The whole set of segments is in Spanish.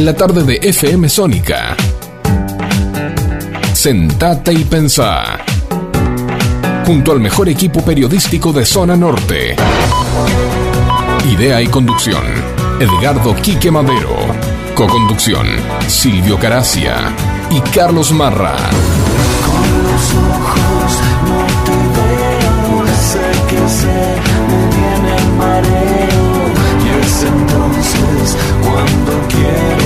en la tarde de FM Sónica. Sentate y pensá. Junto al mejor equipo periodístico de Zona Norte. Idea y conducción. Edgardo Quique Madero. Coconducción. Silvio Caracia y Carlos Marra. Con los ojos no te veo, sé sé,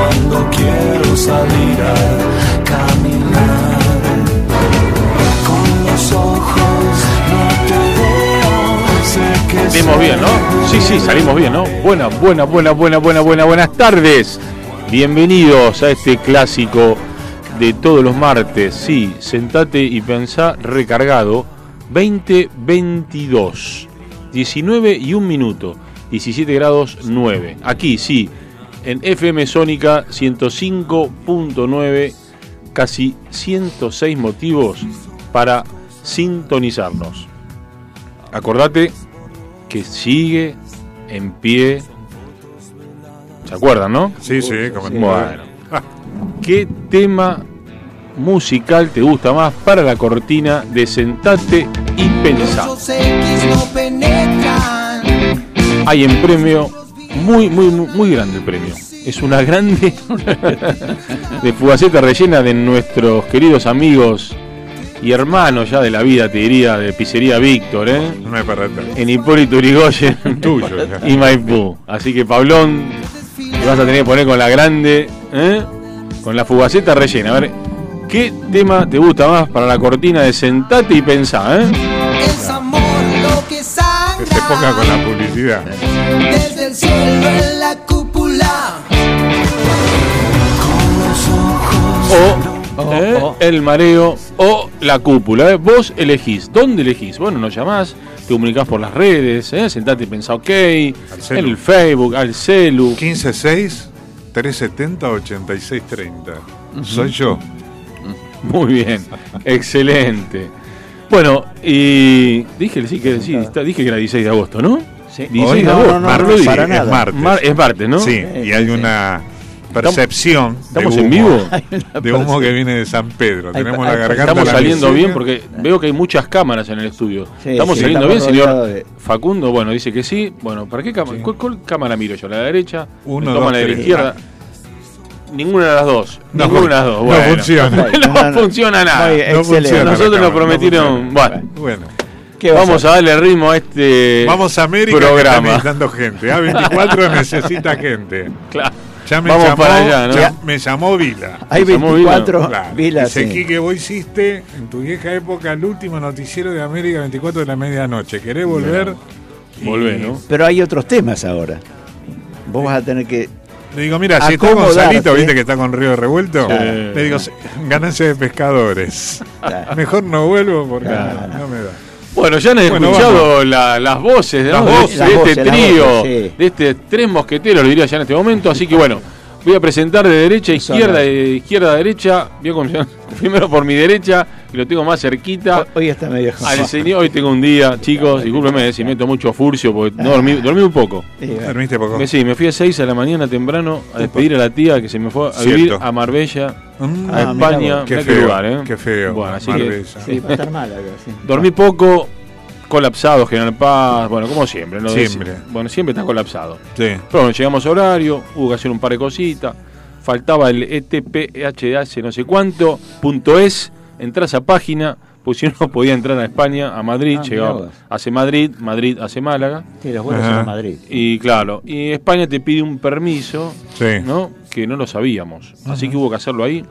Cuando quiero salir a caminar. Con los ojos no te veo, Salimos bien, ¿no? Sí, sí, salimos bien, ¿no? Buena, buena, buena, buena, buena, buena, buenas tardes. Bienvenidos a este clásico de todos los martes. Sí, sentate y pensá recargado 2022. 19 y 1 minuto. 17 grados 9. Aquí, sí, en FM Sónica 105.9. Casi 106 motivos para sintonizarnos. Acordate que sigue en pie. ¿Se acuerdan, no? Sí, sí, como Bueno. ¿Qué tema musical te gusta más para la cortina de Sentate y Pensá? Hay en premio muy, muy, muy, muy grande el premio. Es una grande de fugaceta rellena de nuestros queridos amigos y hermanos ya de la vida, te diría, de Pizzería Víctor, ¿eh? No parece. en Hipólito Yrigoyen Tuyo, ya. y Maipú. Así que Pablón, te vas a tener que poner con la grande, ¿eh? con la fugaceta rellena. A ver, ¿qué tema te gusta más para la cortina de Sentate y Pensá? ¿eh? Es amor lo que Que se ponga con la publicidad. Desde el cielo en la cúpula. O ¿eh? el mareo o la cúpula. ¿eh? Vos elegís. ¿Dónde elegís? Bueno, nos llamás, te comunicás por las redes, ¿eh? Sentate y Pensá OK, en el Facebook, al celu. 156 370 8630. Soy yo. Muy bien, excelente. Bueno, y dije, sí, que, sí, está- dije que era 16 de agosto, ¿no? Sí. 16 Hoy de no, no, no, Martes, para es nada. martes. Mar- es martes, ¿no? Sí, y hay una percepción. de ¿Estamos en humo, vivo? De humo que viene de San Pedro. Hay- Tenemos hay- la garganta. Estamos la saliendo miseria. bien porque veo que hay muchas cámaras en el estudio. Sí, ¿Estamos sí, saliendo estamos bien, señor de- Facundo? Bueno, dice que sí. Bueno, ¿para qué cámara? ¿Cuál, cuál cámara miro yo? ¿La de la derecha? Uno, ¿Me toma dos, la de la tres. izquierda? Ninguna de las dos. No, Ninguna de las dos. no Bueno. funciona. no, No, no. funciona nada. Muy No excelente. funciona. Nosotros nos prometieron. no bueno, Bueno, ¿Qué vas vamos a darle ritmo a este vamos a América que programa. necesitando gente. A24 necesita gente. Claro. Ya me Vamos llamó, para allá, ¿no? ya me llamó Vila. Hay Llamó 24 Claro. vilas. Dice, sí. Quique, vos hiciste en tu vieja época el último noticiero de América 24 de la medianoche. ¿Querés volver? Y Volvé, ¿no? Pero hay otros temas ahora. Vos vas a tener que. Le digo, mira, si está. Gonzalito, viste que está con Río Revuelto. Sí. Le digo, ganancia de pescadores. Claro. Mejor no vuelvo porque Claro. no me da. Bueno, ya han Bueno, escuchado la- las voces, ¿no? Las de, voces. de este voces, trío, voces, sí. de este tres mosqueteros, lo diría ya en este momento. Así que bueno, voy a presentar de derecha a izquierda, de izquierda a derecha. Voy a comenzar primero por mi derecha, que lo tengo más cerquita. Hoy está medio. Al señor, hoy tengo un día, chicos, discúlpenme si meto mucho furcio, porque no dormí, dormí un poco. ¿Dormiste poco? Me, sí, me fui a 6 de la mañana temprano a despedir a la tía que se me fue a Cierto. vivir a Marbella, Mm, a Ah, mirá España. vos. qué Mirá feo, lugar, ¿eh? qué feo. Bueno, así que Marbella. Sí, va a estar mal acá, sí. Dormí poco, colapsado, General Paz, bueno, como siempre. ¿no? Siempre. Bueno, siempre está colapsado. Sí. Pero bueno, llegamos a horario, hubo que hacer un par de cositas. Faltaba el ETPHS no sé cuánto, punto es, entras a página, pues si no podía entrar a España, a Madrid, Ah, llegaba, hace Madrid, Madrid hace Málaga. Sí, los vuelos a Madrid. Y claro, y España te pide un permiso, Sí. ¿no? Que no lo sabíamos. Así que hubo que hacerlo ahí.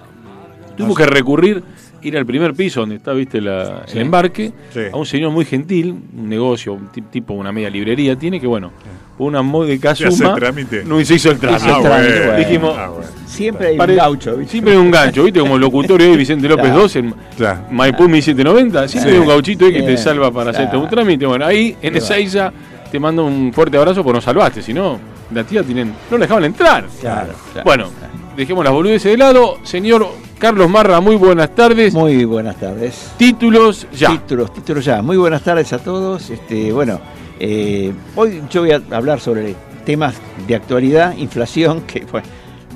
Tuvimos que recurrir ir al primer piso donde está, viste, la- Sí. el embarque, Sí. a un señor muy gentil, un negocio, un ti- tipo una media librería tiene, que bueno, una módica ¿Se hace suma, el trámite? no se hizo el trámite. Ah, bueno. Dijimos, Ah, bueno. Siempre hay un gaucho, ¿viste? siempre hay un gancho, viste, como el locutorio de Vicente López Claro. II en Claro. Maipú 1790, siempre Sí. hay un gauchito ahí que te salva para hacerte claro. un trámite. Bueno, ahí en Qué va. Ezeiza te mando un fuerte abrazo porque nos salvaste, si no, la tía tienen, no la dejaban entrar. Claro, claro. Bueno, dejemos las boludeces de lado. Señor Carlos Marra, muy buenas tardes. Muy buenas tardes. Títulos ya. Títulos, títulos ya. Muy buenas tardes a todos. Este, bueno, eh, hoy yo voy a hablar sobre temas de actualidad, inflación, que bueno,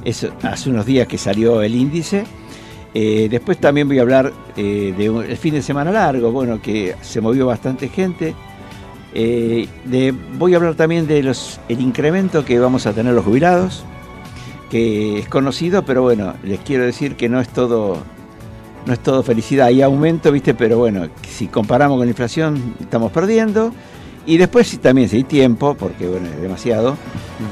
es hace unos días que salió el índice. Eh, después también voy a hablar eh, de fin de semana largo, bueno, que se movió bastante gente. De- voy a hablar también de los el incremento que vamos a tener los jubilados, que es conocido, pero bueno, les quiero decir que no es todo no es todo felicidad, hay aumento, ¿viste? Pero bueno, si comparamos con la inflación, estamos perdiendo. Y después sí, también, si hay tiempo, porque bueno, es demasiado,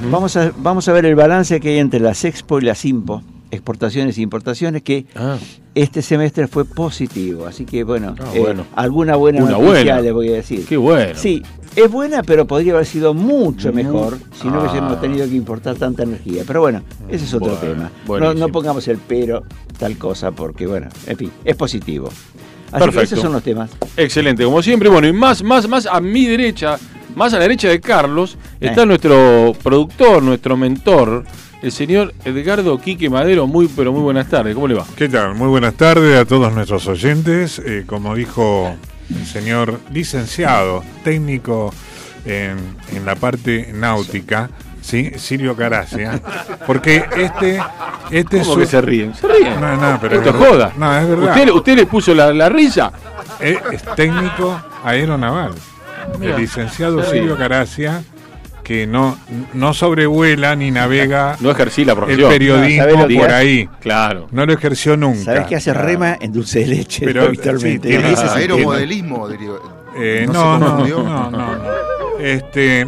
vamos, a, vamos a ver el balance que hay entre las Expo y las Impo, exportaciones e importaciones, que Ah, este semestre fue positivo. Así que bueno, Ah, eh, bueno. alguna buena Una noticia buena. les voy a decir. qué bueno. Sí, es buena, pero podría haber sido mucho Mu- mejor si no Ah. hubiésemos tenido que importar tanta energía. Pero bueno, ese es otro Bueno, tema. No, pongamos el pero, tal cosa, porque bueno, en fin, es positivo. Así que Perfecto. esos son los temas. Excelente, como siempre. Bueno, y más, más, más a mi derecha, más a la derecha de Carlos, está Eh. nuestro productor, nuestro mentor, el señor Edgardo Quique Madero. Muy, pero muy buenas tardes. ¿Cómo le va? ¿Qué tal? Muy buenas tardes a todos nuestros oyentes. Eh, como dijo el señor licenciado, técnico en, en la parte náutica, ¿sí? Silvio Caracia. Porque este, este es ¿Cómo un- que se ríen? Se ríen. No, no, pero Esto es joda. No, es verdad. ¿Usted, usted le puso la, la risa? Es, es técnico aeronaval. El licenciado. Silvio Caracia, que no, no sobrevuela ni navega No ejercí la el profesión. periodismo ¿sabe lo que por hace? ahí. Claro. No lo ejerció nunca. ¿Sabes qué hace rema en dulce de leche Pero, habitualmente? sí, tiene- el. Aeromodelismo, diría. Eh, No no, no, no, no, no. Este,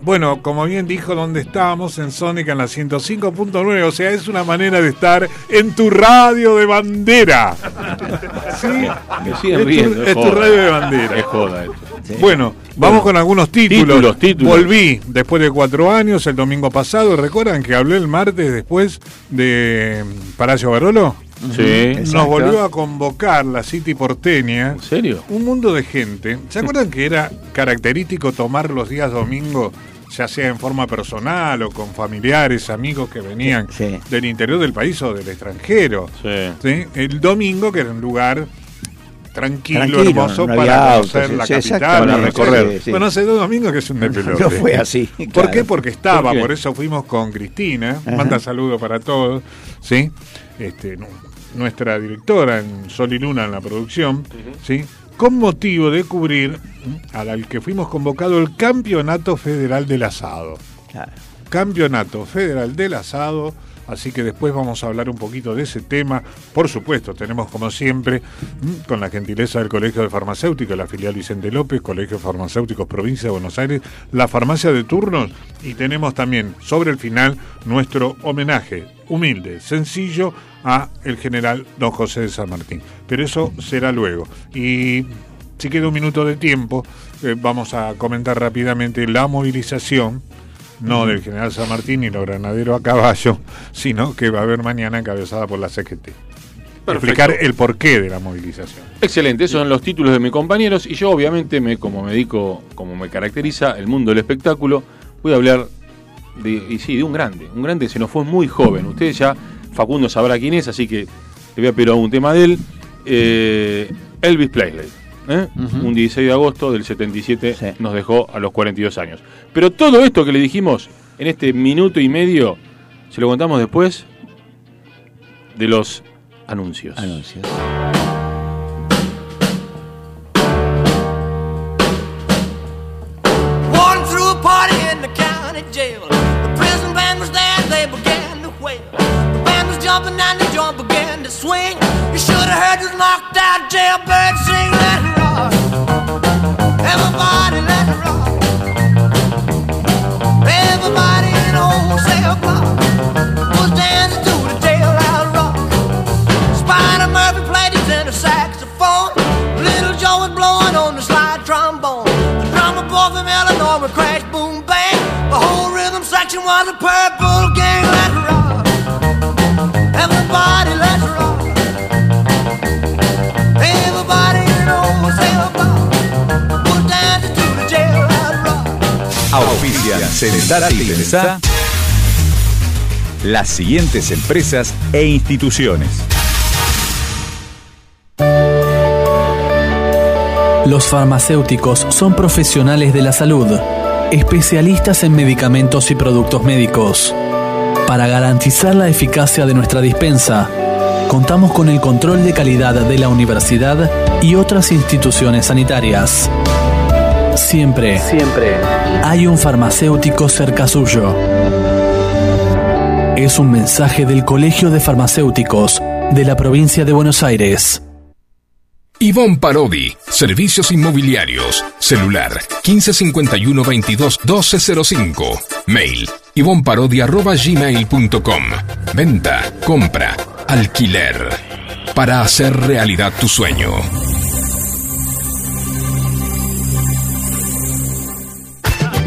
bueno, como bien dijo, ¿dónde estábamos? En Sónica en la 105.9. O sea, es una manera de estar en tu radio de bandera. ¿Sí? Me siguen Es tu- riendo. es tu joda. radio de bandera. Es joda esto. Sí. Bueno, vamos con algunos títulos. Títulos, títulos. Volví después de cuatro años, el domingo pasado. ¿Recuerdan que hablé el martes después de Palacio Barolo? Sí. Exacto. Nos volvió a convocar la City porteña. ¿En serio? Un mundo de gente. ¿Se acuerdan que era característico tomar los días domingo, ya sea en forma personal o con familiares, amigos que venían Sí. del interior del país o del extranjero? Sí. ¿sí? El domingo, que era un lugar tranquilo, Tranquilo, hermoso no para conocer autos, la sí, capital, para recorrer. sí, sí. Bueno, hace dos domingos que es un despelote. No fue así. ¿Por claro. qué? Porque estaba, ¿Por eso fuimos con Cristina, Ajá. manda saludos para todos, ¿sí? Este, nu- nuestra directora en Sol y Luna en la producción, ¿sí? Con motivo de cubrir al, al que fuimos convocado el Campeonato Federal del Asado. Claro. Campeonato Federal del Asado. Así que después vamos a hablar un poquito de ese tema. Por supuesto, tenemos como siempre, mm, con la gentileza del Colegio de Farmacéuticos, la filial Vicente López, Colegio Farmacéuticos Provincia de Buenos Aires, la farmacia de turnos y tenemos también sobre el final nuestro homenaje humilde, sencillo a el general don José de San Martín. Pero eso será luego. Y si queda un minuto de tiempo, eh, vamos a comentar rápidamente la movilización no del general San Martín ni los granaderos a caballo, sino que va a haber mañana encabezada por la CGT. Explicar el porqué de la movilización. Excelente, esos son los títulos de mis compañeros y yo obviamente me, como me dedico, como me caracteriza el mundo del espectáculo, voy a hablar de, y sí, de un grande, un grande que se nos fue muy joven. Ustedes ya, Facundo sabrá quién es, así que le voy a pedir un tema de él. Eh, Elvis Presley, ¿eh? Ujú. un 16 de agosto del 77 Sí. nos dejó a los 42 años. Pero todo esto que le dijimos en este minuto y medio, se lo contamos después de los anuncios. Anuncios. The county jail. The prison band was there, they began to wail. The band was jumping and the joint in the swing. You should have heard this knocked out jailbird sing. Let it rock. Everybody, let it rock. Everybody in the whole cell block was dancing to the tail out rock. Spider Murphy played his inner saxophone. Little Joe was blowing on the slide trombone. The drummer boy from Illinois would crash, boom, bang. The whole rhythm section was a purple. Auspician Sentate y Pensá las siguientes empresas e instituciones. Los farmacéuticos son profesionales de la salud, especialistas en medicamentos y productos médicos. Para garantizar la eficacia de nuestra dispensa, contamos con el control de calidad de la universidad y otras instituciones sanitarias. Siempre, siempre hay un farmacéutico cerca suyo. Es un mensaje del Colegio de Farmacéuticos de la provincia de Buenos Aires. Ivonne Parodi, Servicios Inmobiliarios, celular 1551 22 1205, mail ivonparodi.gmail.com, venta, compra, alquiler, para hacer realidad tu sueño.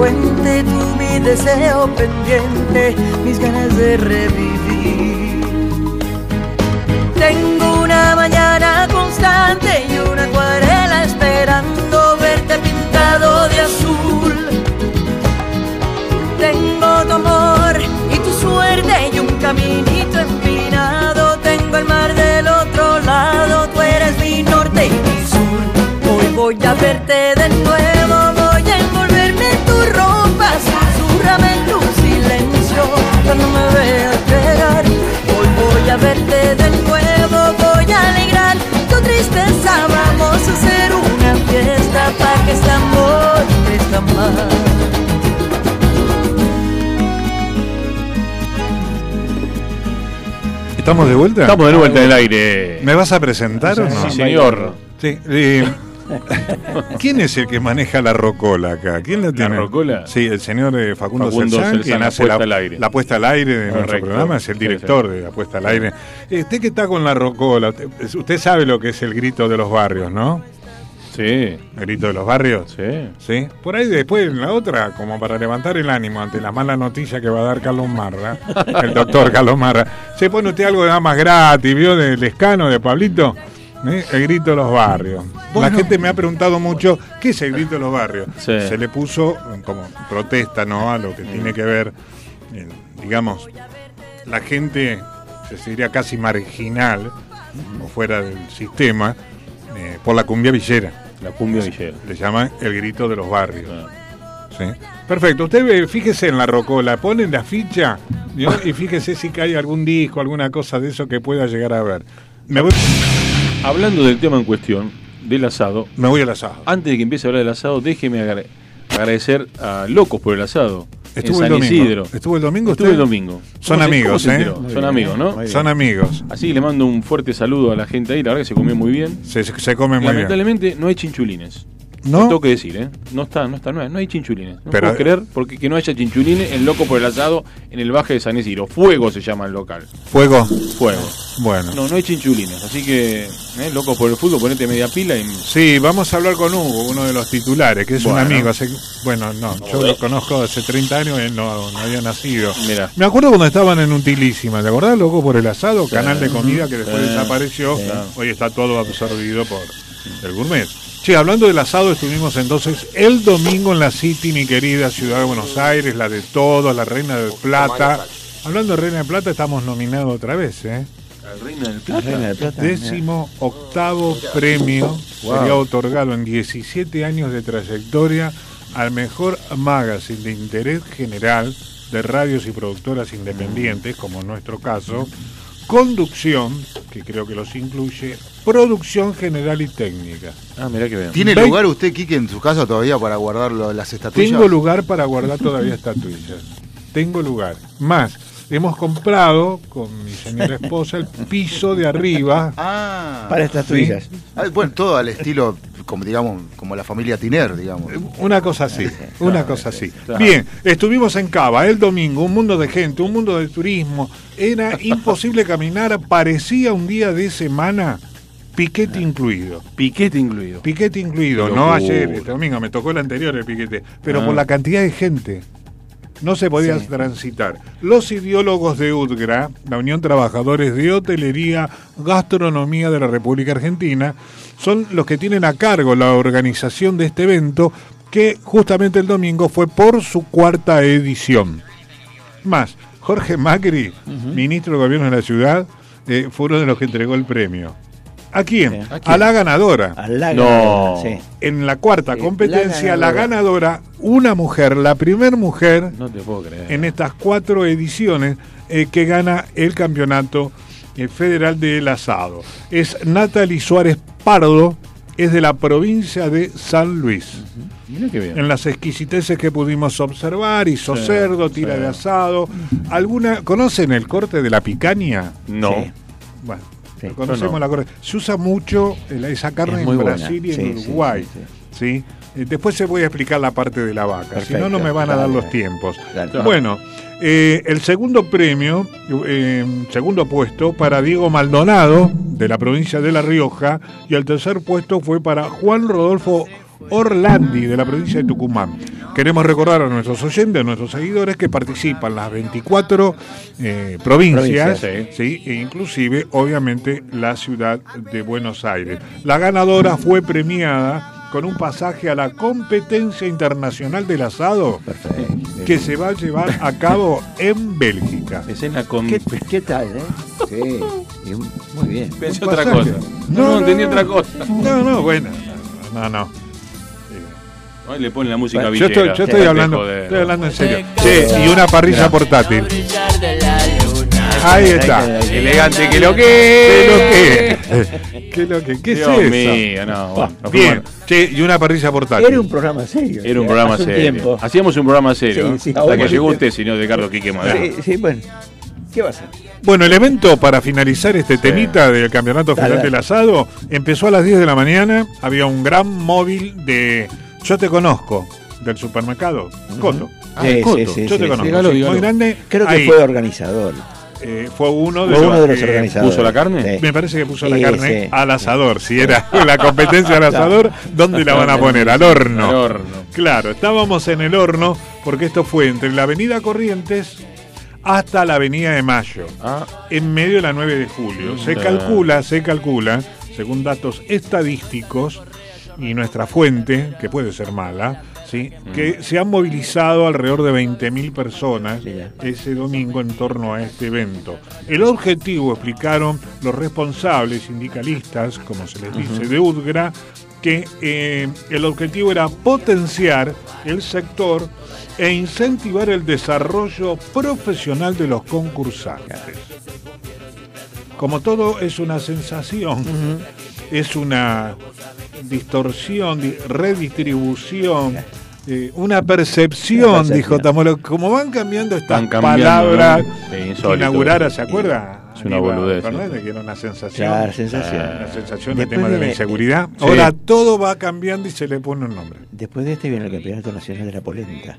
Fuente, tú mi deseo pendiente, mis ganas de revivir. Tengo una mañana constante y una acuarela esperando verte pintado de azul. Tengo tu amor y tu suerte y un caminito empinado. Tengo el mar del otro lado, tú eres mi norte y mi sur. Hoy voy a verte ¿Estamos de vuelta? Estamos de vuelta en el aire. ¿Me vas a presentar o no? Sí, señor. Sí. eh, ¿Quién es el que maneja la rocola acá? ¿Quién la tiene? rocola? Sí, el señor eh, Facundo, Facundo Celsan, quien la hace puesta la, al aire. la puesta al aire de nuestro Correcto. programa, es el Sí, director de la puesta al aire. Eh, Usted que está con la rocola, usted, usted sabe lo que es el grito de los barrios, ¿no? Sí, El grito de los barrios. sí. Sí. Por ahí después en la otra, como para levantar el ánimo ante la mala noticia que va a dar Carlos Marra, el doctor Carlos Marra, se pone usted algo de más gratis, ¿vio? Del escano de Pablito. ¿Eh? El grito de los barrios. La gente me ha preguntado mucho, ¿qué es el grito de los barrios? Sí. Se le puso como protesta, ¿no? A lo que tiene que ver, eh, digamos, la gente, se diría casi marginal, o fuera del sistema, eh, por la cumbia villera. La cumbia villera. Le llaman el grito de los barrios. Ah. Sí. Perfecto. Usted ve, fíjese en la rocola, pone la ficha ¿vio? y fíjese si cae algún disco, alguna cosa de eso que pueda llegar a ver. Me voy, Hablando del tema en cuestión, del asado, me voy al asado. antes de que empiece a hablar del asado, déjeme agra- agradecer a Locos por el asado. Estuvo en el domingo. Isidro. ¿Estuvo el domingo Estuve el domingo. Son ¿Cómo se- amigos, ¿eh? Son amigos, ¿no? Son amigos. Así le mando un fuerte saludo a la gente ahí, la verdad que se comió muy bien. Se, se come muy bien. Lamentablemente no hay chinchulines. ¿No? Tengo que decir, ¿eh? No está, no está, no hay, no hay chinchulines. No Pero- puedo creer porque que no haya chinchulines en Loco por el Asado en el Baje de San Isidro. Fuego se llama el local. Fuego. Fuego. Bueno. No, no hay chinchulines. Así que, ¿eh? Loco por el fútbol, ponete media pila y. Sí, vamos a hablar con Hugo, uno de los titulares, que es un amigo. Hace, bueno, no, yo lo conozco hace 30 años, él no, no había nacido. Mirá. Me acuerdo cuando estaban en Utilísima, ¿te acordás, loco, por el asado? Canal de comida que después Sí. desapareció. Sí. Hoy está todo absorbido por el gourmet. Sí, hablando del asado, estuvimos entonces el domingo en la City, mi querida ciudad de Buenos Aires, la de todos, la Reina de Plata. Hablando de Reina de Plata, estamos nominados otra vez, ¿eh? La Reina del Reina Plata. Décimo octavo premio sería otorgado en 17 años de trayectoria al mejor magazine de interés general de radios y productoras independientes, como en nuestro caso, conducción, que creo que los incluye, producción general y técnica. Ah, mirá que bien. ¿Tiene lugar usted, Quique, en su casa todavía para guardar lo- las estatuillas? Tengo lugar para guardar todavía estatuillas. Tengo lugar. Más, hemos comprado con mi señora esposa el piso de arriba. Ah, Para estatuillas. Ah, bueno, todo al estilo, como digamos, como la familia Tiner, digamos. Una cosa así, una cosa así. Bien, estuvimos en Cava el domingo, un mundo de gente, un mundo de turismo. Era imposible caminar, parecía un día de semana, piquete incluido. Piquete incluido. Piquete incluido, no ayer, este domingo, me tocó el anterior el piquete, pero Ah. por la cantidad de gente. No se podía Sí. transitar. Los ideólogos de UDGRA, la Unión Trabajadores de Hotelería, Gastronomía de la República Argentina, son los que tienen a cargo la organización de este evento, que justamente el domingo fue por su cuarta edición. Más, Jorge Macri, ministro de Gobierno de la ciudad, eh, fue uno de los que entregó el premio. ¿A quién? Sí. ¿A, la ganadora. A la No. ganadora, sí. En la cuarta Sí, competencia, la la ganadora. una mujer, la primer mujer No te puedo creer. en estas cuatro ediciones eh, que gana el campeonato eh, federal del asado. Es Natalie Suárez Pardo, es de la provincia de San Luis. Mirá qué bien. En las exquisiteces que pudimos observar, hizo cerdo, tira sí. de asado. ¿Alguna, ¿Conocen el corte de la picaña? No. Sí. Bueno, Sí. conocemos no. la corte. Se usa mucho eh, esa carne Es en buena. Brasil y en Sí, sí, Uruguay. sí, ¿sí? Eh, Después se voy a explicar la parte de la vaca, si no, no me van a dar dale. los tiempos. Dale. Bueno, eh, el segundo premio, eh, segundo puesto para Diego Maldonado, de la provincia de La Rioja, y el tercer puesto fue para Juan Rodolfo Orlandi, de la provincia de Tucumán. Queremos recordar a nuestros oyentes, a nuestros seguidores, que participan las 24 eh, provincias, Provincias, ¿sí? e inclusive, obviamente, la ciudad de Buenos Aires. La ganadora fue premiada con un pasaje a la competencia internacional del asado Perfecto. que se va a llevar a cabo en Bélgica. Escena con. ¿Qué, qué tal, eh? Sí. muy bien. Pensé otra cosa. No, no, entendí otra cosa. No, no, bueno. No, no. Ahí le ponen la música Yo villera. estoy, yo estoy hablando, estoy hablando en serio. Che, y una parrilla portátil. Ahí está. Elegante que lo ¿Qué que. lo que? ¿Qué lo que? ¿Qué es Dios eso? mío, no. bueno, nos Bien, che, y una parrilla portátil. Era un programa serio. Era un sí, programa hace un serio. tiempo. Hacíamos un programa serio. Sí, ¿eh? sí, Hasta que sí. llegó usted, señor Ricardo Quique Madera. Sí, sí, bueno. ¿Qué va a hacer? Bueno, el evento para finalizar este temita del Campeonato dale. del Asado empezó a las 10 de la mañana. Había un gran móvil de Yo te conozco, del supermercado Coto. Ah, Sí, el sí, Coto. sí, Yo te sí, conozco. dígalo, sí, dígalo. Muy grande. Creo que Ahí, fue organizador. eh, fue uno de Fue los, uno de los organizadores. ¿puso la carne? Sí. Me parece que puso la carne sí. al asador. Si era la competencia al asador, ¿dónde la van a poner? Al horno. Al horno. Claro, estábamos en el horno porque esto fue entre la avenida Corrientes hasta la avenida de Mayo, Ah, en medio de la 9 de julio. Se Ah. calcula, se calcula, según datos estadísticos y nuestra fuente, que puede ser mala, ¿sí? que se han movilizado alrededor de 20.000 personas Sí, ese domingo en torno a este evento. El objetivo, explicaron los responsables sindicalistas, como se les dice, de UDGRA, que eh, el objetivo era potenciar el sector e incentivar el desarrollo profesional de los concursantes. Como todo es una sensación, es una distorsión, di- redistribución, eh, una percepción, dijo Tamolo. Como van cambiando estas Van cambiando, palabras ¿no? ¿se acuerda? Es una boludez, Fernández, que era una sensación. Claro, sensación. Una sensación de Después tema de la viene- inseguridad. Sí. Ahora todo va cambiando y se le pone un nombre. Después de este viene el Campeonato Nacional de la Polenta.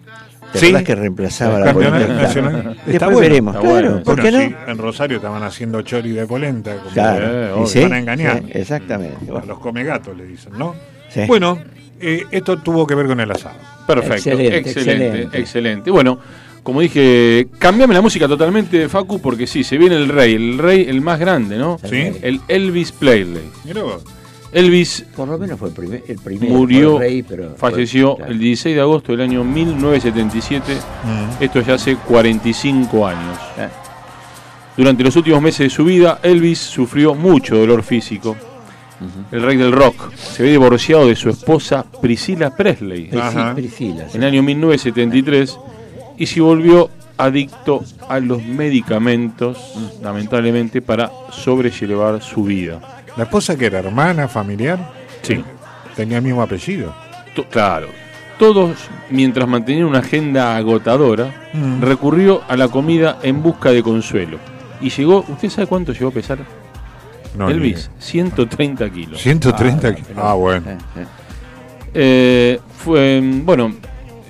¿Te Sí. que reemplazaba El la campeonato polenta? nacional. Está Después bueno, veremos, está claro. bueno. ¿Por Bueno, qué sí, no? en Rosario estaban haciendo chori de polenta. como Claro. Eh, ¿Y obvio. sí? Van a engañar. Sí, exactamente. a los comegatos le dicen, ¿no? sí. Bueno, eh, esto tuvo que ver con el asado. perfecto. Excelente, Excelente, excelente. excelente. Bueno, como dije, cambiame la música totalmente, Facu, porque sí, se viene el rey, el rey, el más grande, ¿no? ¿Sí? El Elvis Presley. Mirá vos. Elvis Por lo menos fue el, primer, el primero. murió, fue el rey, pero fue- falleció claro. el 16 de agosto del año 1977. Mm. Esto ya hace 45 años. Ah, Durante los últimos meses de su vida, Elvis sufrió mucho dolor físico. El rey del rock se había divorciado de su esposa Priscila Presley sí. en el año 1973 y se volvió adicto a los medicamentos, lamentablemente, para sobrellevar su vida. ¿La esposa que era hermana, familiar? Sí. Tenía el mismo apellido. To- Claro. Todos, mientras mantenían una agenda agotadora, Mm. recurrió a la comida en busca de consuelo. Y llegó, ¿usted sabe cuánto llegó a pesar? No, Elvis, idea. 130 kilos. 130 Ah, kilos. Ah, bueno. Eh, eh. Eh, fue, bueno,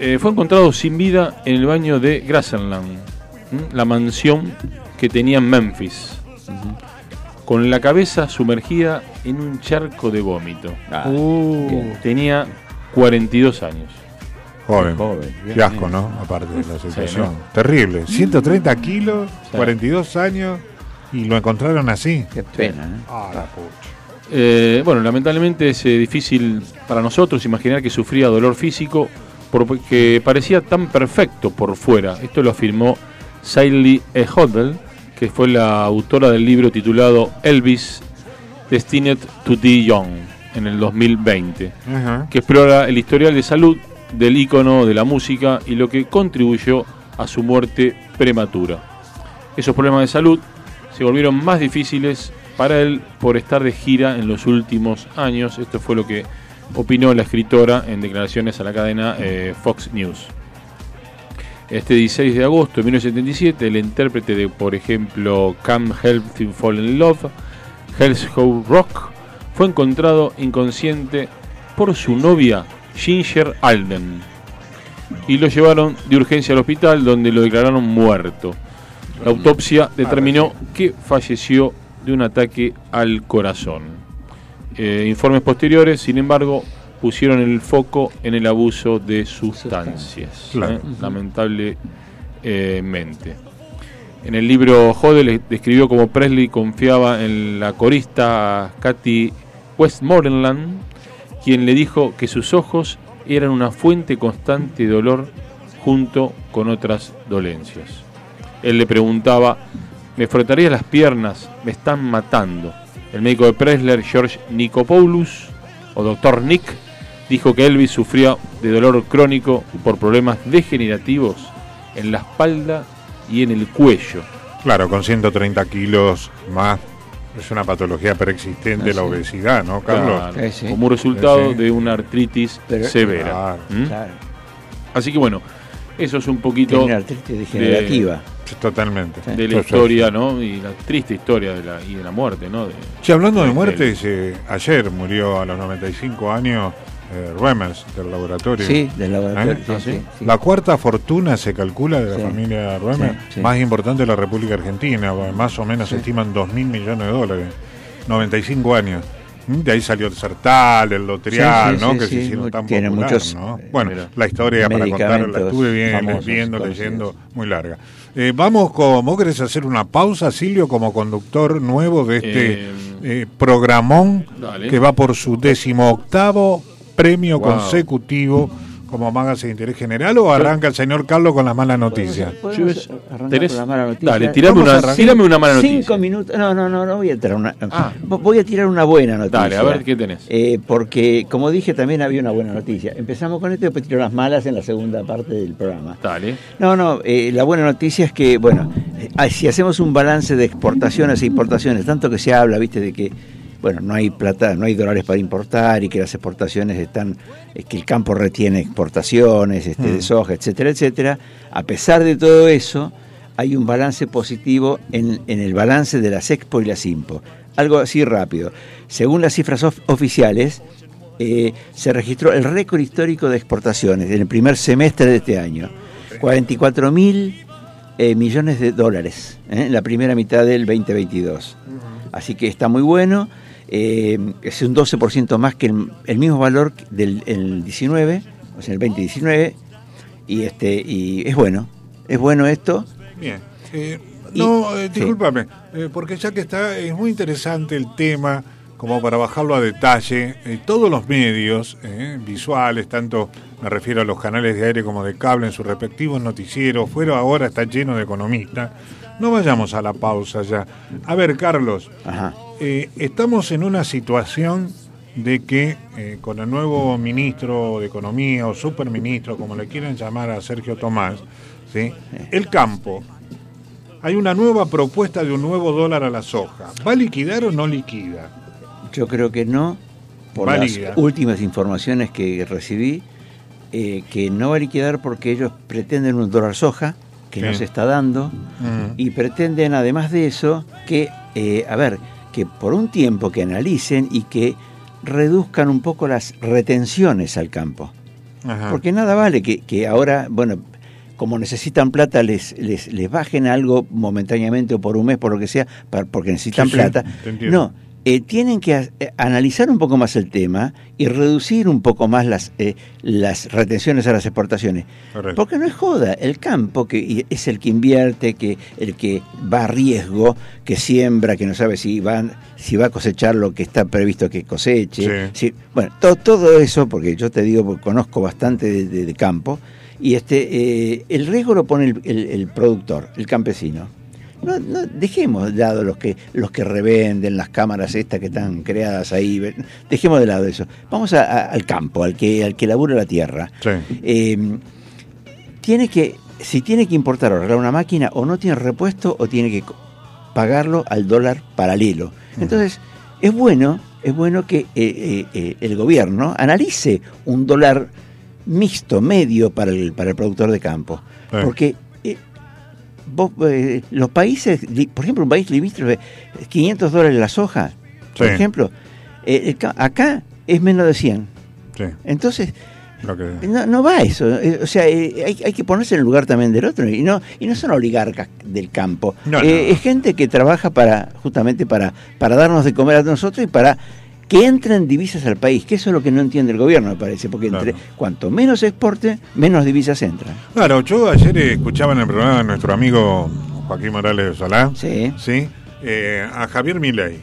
eh, fue encontrado sin vida en el baño de Grassland, ¿m? la mansión que tenía en Memphis, con la cabeza sumergida en un charco de vómito. Ah, Uh, tenía 42 años. Joven. joven. Qué asco, ¿no? Aparte de la situación. ¿no? Terrible. 130 kilos, Sí. 42 años y lo encontraron así. Qué pena, ¿eh? Ah, la pucha. Eh, bueno, lamentablemente es eh, difícil para nosotros imaginar que sufría dolor físico porque parecía tan perfecto por fuera. Esto lo afirmó Sally E. Hodel, que fue la autora del libro titulado Elvis Destined to Die Young en el 2020, Ajá. que explora el historial de salud del ícono de la música y lo que contribuyó a su muerte prematura. Esos problemas de salud se volvieron más difíciles para él por estar de gira en los últimos años. Esto fue lo que opinó la escritora en declaraciones a la cadena eh, Fox News. Este 16 de agosto de 1977, el intérprete de, por ejemplo, Come Help to Fall in Love, Hell's How Rock, fue encontrado inconsciente por su novia Ginger Alden y lo llevaron de urgencia al hospital donde lo declararon muerto. La autopsia determinó que falleció de un ataque al corazón. Eh, informes posteriores, sin embargo, pusieron el foco en el abuso de sustancias. Claro. ¿eh? Lamentablemente. En el libro Hodel describió cómo Presley confiaba en la corista Kathy Westmoreland, quien le dijo que sus ojos eran una fuente constante de dolor junto con otras dolencias. Él le preguntaba, me frotaría las piernas, me están matando. El médico de Presley, George Nikopoulos, o doctor Nick, dijo que Elvis sufría de dolor crónico por problemas degenerativos en la espalda y en el cuello. Claro, con 130 kilos más. Es una patología preexistente Ah, la sí. obesidad, ¿no, Carlos? Claro, como resultado de una artritis Pero- severa. Claro. ¿Mm? Claro. Así que bueno, eso es un poquito Tiene una artritis degenerativa. Sí, Totalmente. de la historia, ¿no? Y la triste historia de la, y de la muerte, ¿no? De- Sí, hablando de de muertes, eh, ayer murió a los 95 años eh, Remers del laboratorio. Sí, del laboratorio. ¿Eh? sí, Ah, sí, sí. sí. La cuarta fortuna se calcula de la Sí. familia Remer, Sí, sí. más importante de la República Argentina, más o menos se estiman 2 mil millones de dólares. 95 años. De ahí salió el Sertal, el Lotrial, Sí, sí, ¿no? sí, que sí, se hicieron muy- tan tiene popular, muchos, ¿no? eh, Bueno, la historia para contar la estuve bien, famosos, viendo, leyendo, muy larga. Eh, vamos con, ¿vos querés hacer una pausa, Silvio, como conductor nuevo de este Eh, eh, programón dale. que va por su decimoctavo premio Wow. consecutivo como Magazine de Interés General o arranca el señor Carlos con la mala noticia? ¿Podemos arrancar ¿Tenés? con la mala noticia? Dale, tirame una, tírame una mala noticia. Cinco minutos. No, no, no, no voy a tirar una. Ah. Voy a tirar una buena noticia. Dale, a ver qué tenés. Eh, porque, como dije, también había una buena noticia. Empezamos con esto y después tiro las malas en la segunda parte del programa. Dale. No, no, eh, la buena noticia es que, bueno, eh, si hacemos un balance de exportaciones e importaciones, tanto que se habla, viste, de que, bueno, no hay plata, no hay dólares para importar y que las exportaciones están, que el campo retiene exportaciones este, de soja, etcétera, etcétera, a pesar de todo eso, hay un balance positivo en, en el balance de las Expo y las Impo. Algo así rápido. Según las cifras of- oficiales, eh, se registró el récord histórico de exportaciones en el primer semestre de este año. 44 mil eh, millones de dólares ¿eh? en la primera mitad del 2022. Así que está muy bueno. Eh, es un 12% más que el, el mismo valor del el 19, o sea, el 2019. Y, este, y es bueno. Es bueno esto. Bien. Eh, Y- no, eh, discúlpame, eh, porque ya que está, es muy interesante el tema, como para bajarlo a detalle, todos los medios visuales, tanto me refiero a los canales de aire como de cable en sus respectivos noticieros, fuera ahora está lleno de economistas. No vayamos a la pausa ya. A ver, Carlos, Ajá. eh, estamos en una situación de que eh, con el nuevo ministro de Economía o superministro, como le quieran llamar a Sergio Tomás, ¿sí? el campo, hay una nueva propuesta de un nuevo dólar a la soja. ¿Va a liquidar o no liquida? Yo creo que no, por Va las liquidar. últimas informaciones que recibí, eh, que no va a liquidar porque ellos pretenden un dólar soja, que no Sí. se está dando, Mm. y pretenden además de eso que, eh, a ver, que por un tiempo que analicen y que reduzcan un poco las retenciones al campo. Ajá. Porque nada vale que, que ahora, bueno, como necesitan plata, les, les, les bajen algo momentáneamente o por un mes, por lo que sea, para- porque necesitan Sí, plata. no, eh, tienen que eh, analizar un poco más el tema y reducir un poco más las, eh, las retenciones a las exportaciones. Correcto. Porque no es joda, el campo que es el que invierte, que el que va a riesgo, que siembra, que no sabe si va, si va a cosechar lo que está previsto que coseche. si- bueno, to- todo eso, porque yo te digo, porque conozco bastante de, de- de campo, y este eh, el riesgo lo pone el, el- el productor, el campesino. No, no, dejemos de lado los que los que revenden las cámaras estas que están creadas ahí, dejemos de lado eso. Vamos a- a- al campo, al que al que labura la tierra. Sí. Eh, tiene que, si tiene que importar o arreglar una máquina, o no tiene repuesto, o tiene que pagarlo al dólar paralelo. Entonces, es bueno, es bueno que eh, eh, eh, el gobierno analice un dólar mixto, medio para el, para el productor de campo. Porque vos, eh, los países, por ejemplo, un país limítrofe, 500 dólares la soja, por Sí. ejemplo, eh, ca- acá es menos de 100. Sí. Entonces, que- no, no va eso. eh, O sea, eh, hay, hay que ponerse en el lugar también del otro. Y no, y no son oligarcas del campo. No, Eh, no. Es gente que trabaja para justamente para, para darnos de comer a nosotros y para que entren divisas al país, que eso es lo que no entiende el gobierno, me parece, porque entre cuanto menos exporte, menos divisas entran. Claro, yo ayer escuchaba en el programa de nuestro amigo Joaquín Morales de Solá, Sí. ¿sí? Eh, a Javier Milei,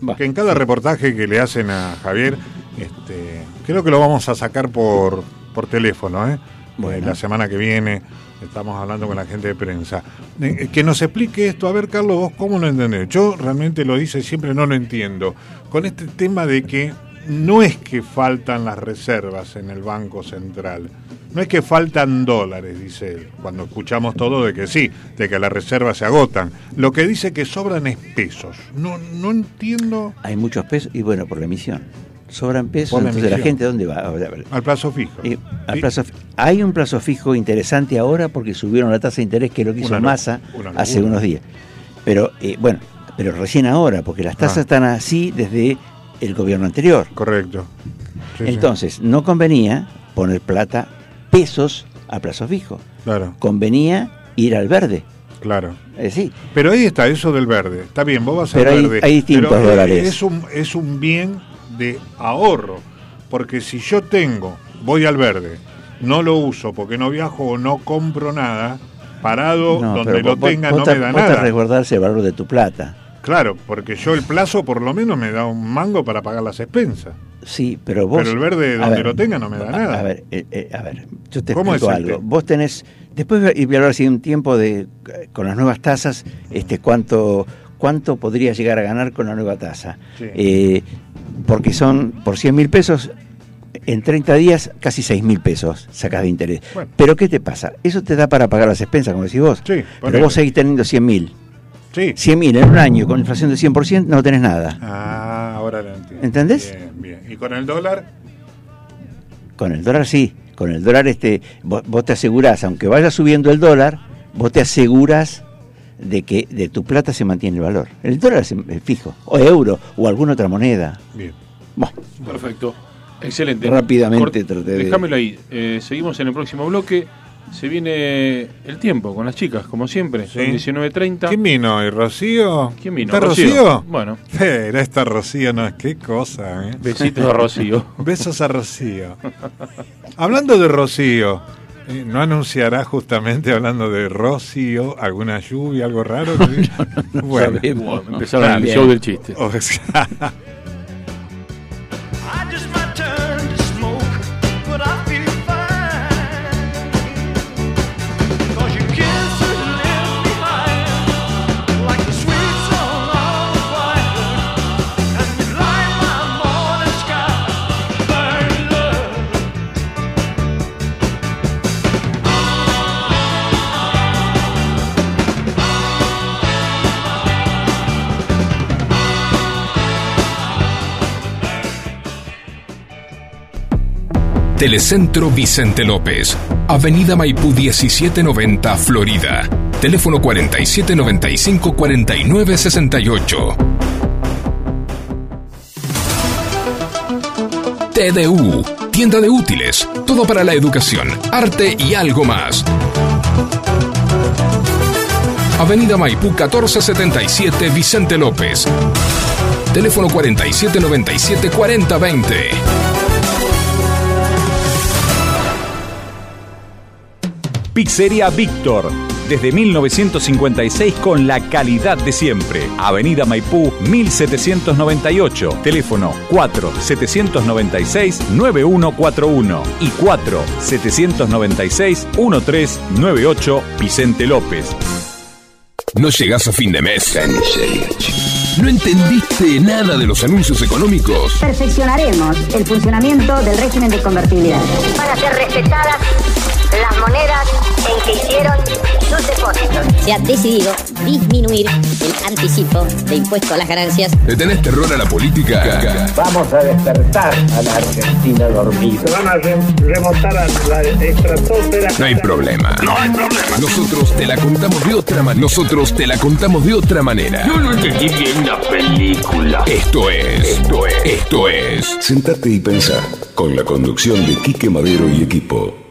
¿no? que en cada reportaje que le hacen a Javier, este, creo que lo vamos a sacar por, por teléfono, ¿eh? Bueno. Eh, la semana que viene estamos hablando con la gente de prensa. Eh, eh, que nos explique esto, a ver Carlos, vos cómo lo entendés. Yo realmente lo dice siempre, no lo entiendo. Con este tema de que no es que faltan las reservas en el Banco Central, no es que faltan dólares, dice él, cuando escuchamos todo de que sí, de que las reservas se agotan. Lo que dice que sobran es pesos. No, no entiendo Hay muchos pesos y bueno, por la emisión. Sobran pesos, entonces la gente ¿dónde va? Al plazo fijo. Eh, al Sí. plazo fi- hay un plazo fijo interesante ahora porque subieron la tasa de interés que es lo que hizo Una Massa una hace unos días. Pero eh, bueno, pero recién ahora, porque las tasas Ah. están así desde el gobierno anterior. Correcto. Sí, sí. Entonces, no convenía poner plata, pesos a plazo fijo. Claro, Convenía ir al verde. claro. Eh, sí, Pero ahí está, eso del verde. Está bien, vos vas Pero al hay- verde. hay distintos pero, eh, dólares. Es un, es un bien de ahorro. Porque si yo tengo, voy al verde, no lo uso porque no viajo o no compro nada, parado no, donde lo vos- tenga vos no me da nada. resguardarse el valor de tu plata. Claro, porque yo el plazo por lo menos me da un mango para pagar las expensas. Sí, pero vos. Pero el verde donde ver, lo tenga no me da a- nada. A ver, eh, eh, a ver, yo te ¿Cómo explico algo. Vos tenés. Después voy a hablar hace un tiempo de con las nuevas tasas, este cuánto cuánto podría llegar a ganar con la nueva tasa. Sí. Eh, porque son por 100 mil pesos, en 30 días casi 6 mil pesos sacas de interés. Bueno. Pero ¿qué te pasa? Eso te da para pagar las expensas, como decís vos. Sí, Pero vos seguís teniendo 100 mil. Sí. 100 mil en un año con inflación del 100% no tenés nada. Ah, ahora lo entiendo. ¿Entendés? Bien, bien. ¿Y con el dólar? Con el dólar sí, con el dólar este, vos, vos te asegurás, aunque vaya subiendo el dólar, vos te aseguras de que de tu plata se mantiene el valor. El dólar es fijo, o euro, o alguna otra moneda. Bien. Bueno, Perfecto. Excelente. Rápidamente traté de- Déjamelo ahí. Eh, seguimos en el próximo bloque. Se viene el tiempo con las chicas, como siempre. Son Sí. 19.30. ¿Quién vino hoy? ¿Rocío? ¿Quién vino? ¿Está Rocío. Rocío? Bueno. Pero esta Rocío no qué cosa, ¿eh? Besitos a Rocío. Besos a Rocío. Hablando de Rocío, ¿no anunciará justamente hablando de Rocío alguna lluvia, algo raro? bueno, sabemos. Empezaron el show del chiste. o sea, Telecentro Vicente López, Avenida Maipú 1790, Florida. Teléfono 4795-4968. TDU, tienda de útiles, todo para la educación, arte y algo más. Avenida Maipú 1477 Vicente López. Teléfono 4797 4020. Pizzería Víctor. Desde 1956 con la calidad de siempre. Avenida Maipú 1798. Teléfono 4-796-9141 y 4-796-1398 Vicente López. ¿No llegás a fin de mes? ¿No entendiste nada de los anuncios económicos? Perfeccionaremos el funcionamiento del régimen de convertibilidad. Para ser respetadas las monedas en que hicieron sus depósitos. Se ha decidido disminuir el anticipo de impuesto a las ganancias. ¿Le tenés terror a la política? Vamos a despertar a la Argentina dormida. Van a remontar a la estratosfera. No hay problema. No hay problema. Nosotros te la contamos de otra manera. Nosotros te la contamos de otra manera. Yo no entendí bien la película. Esto es, esto es, esto es. Sentate y pensá con la conducción de Quique Madero y equipo.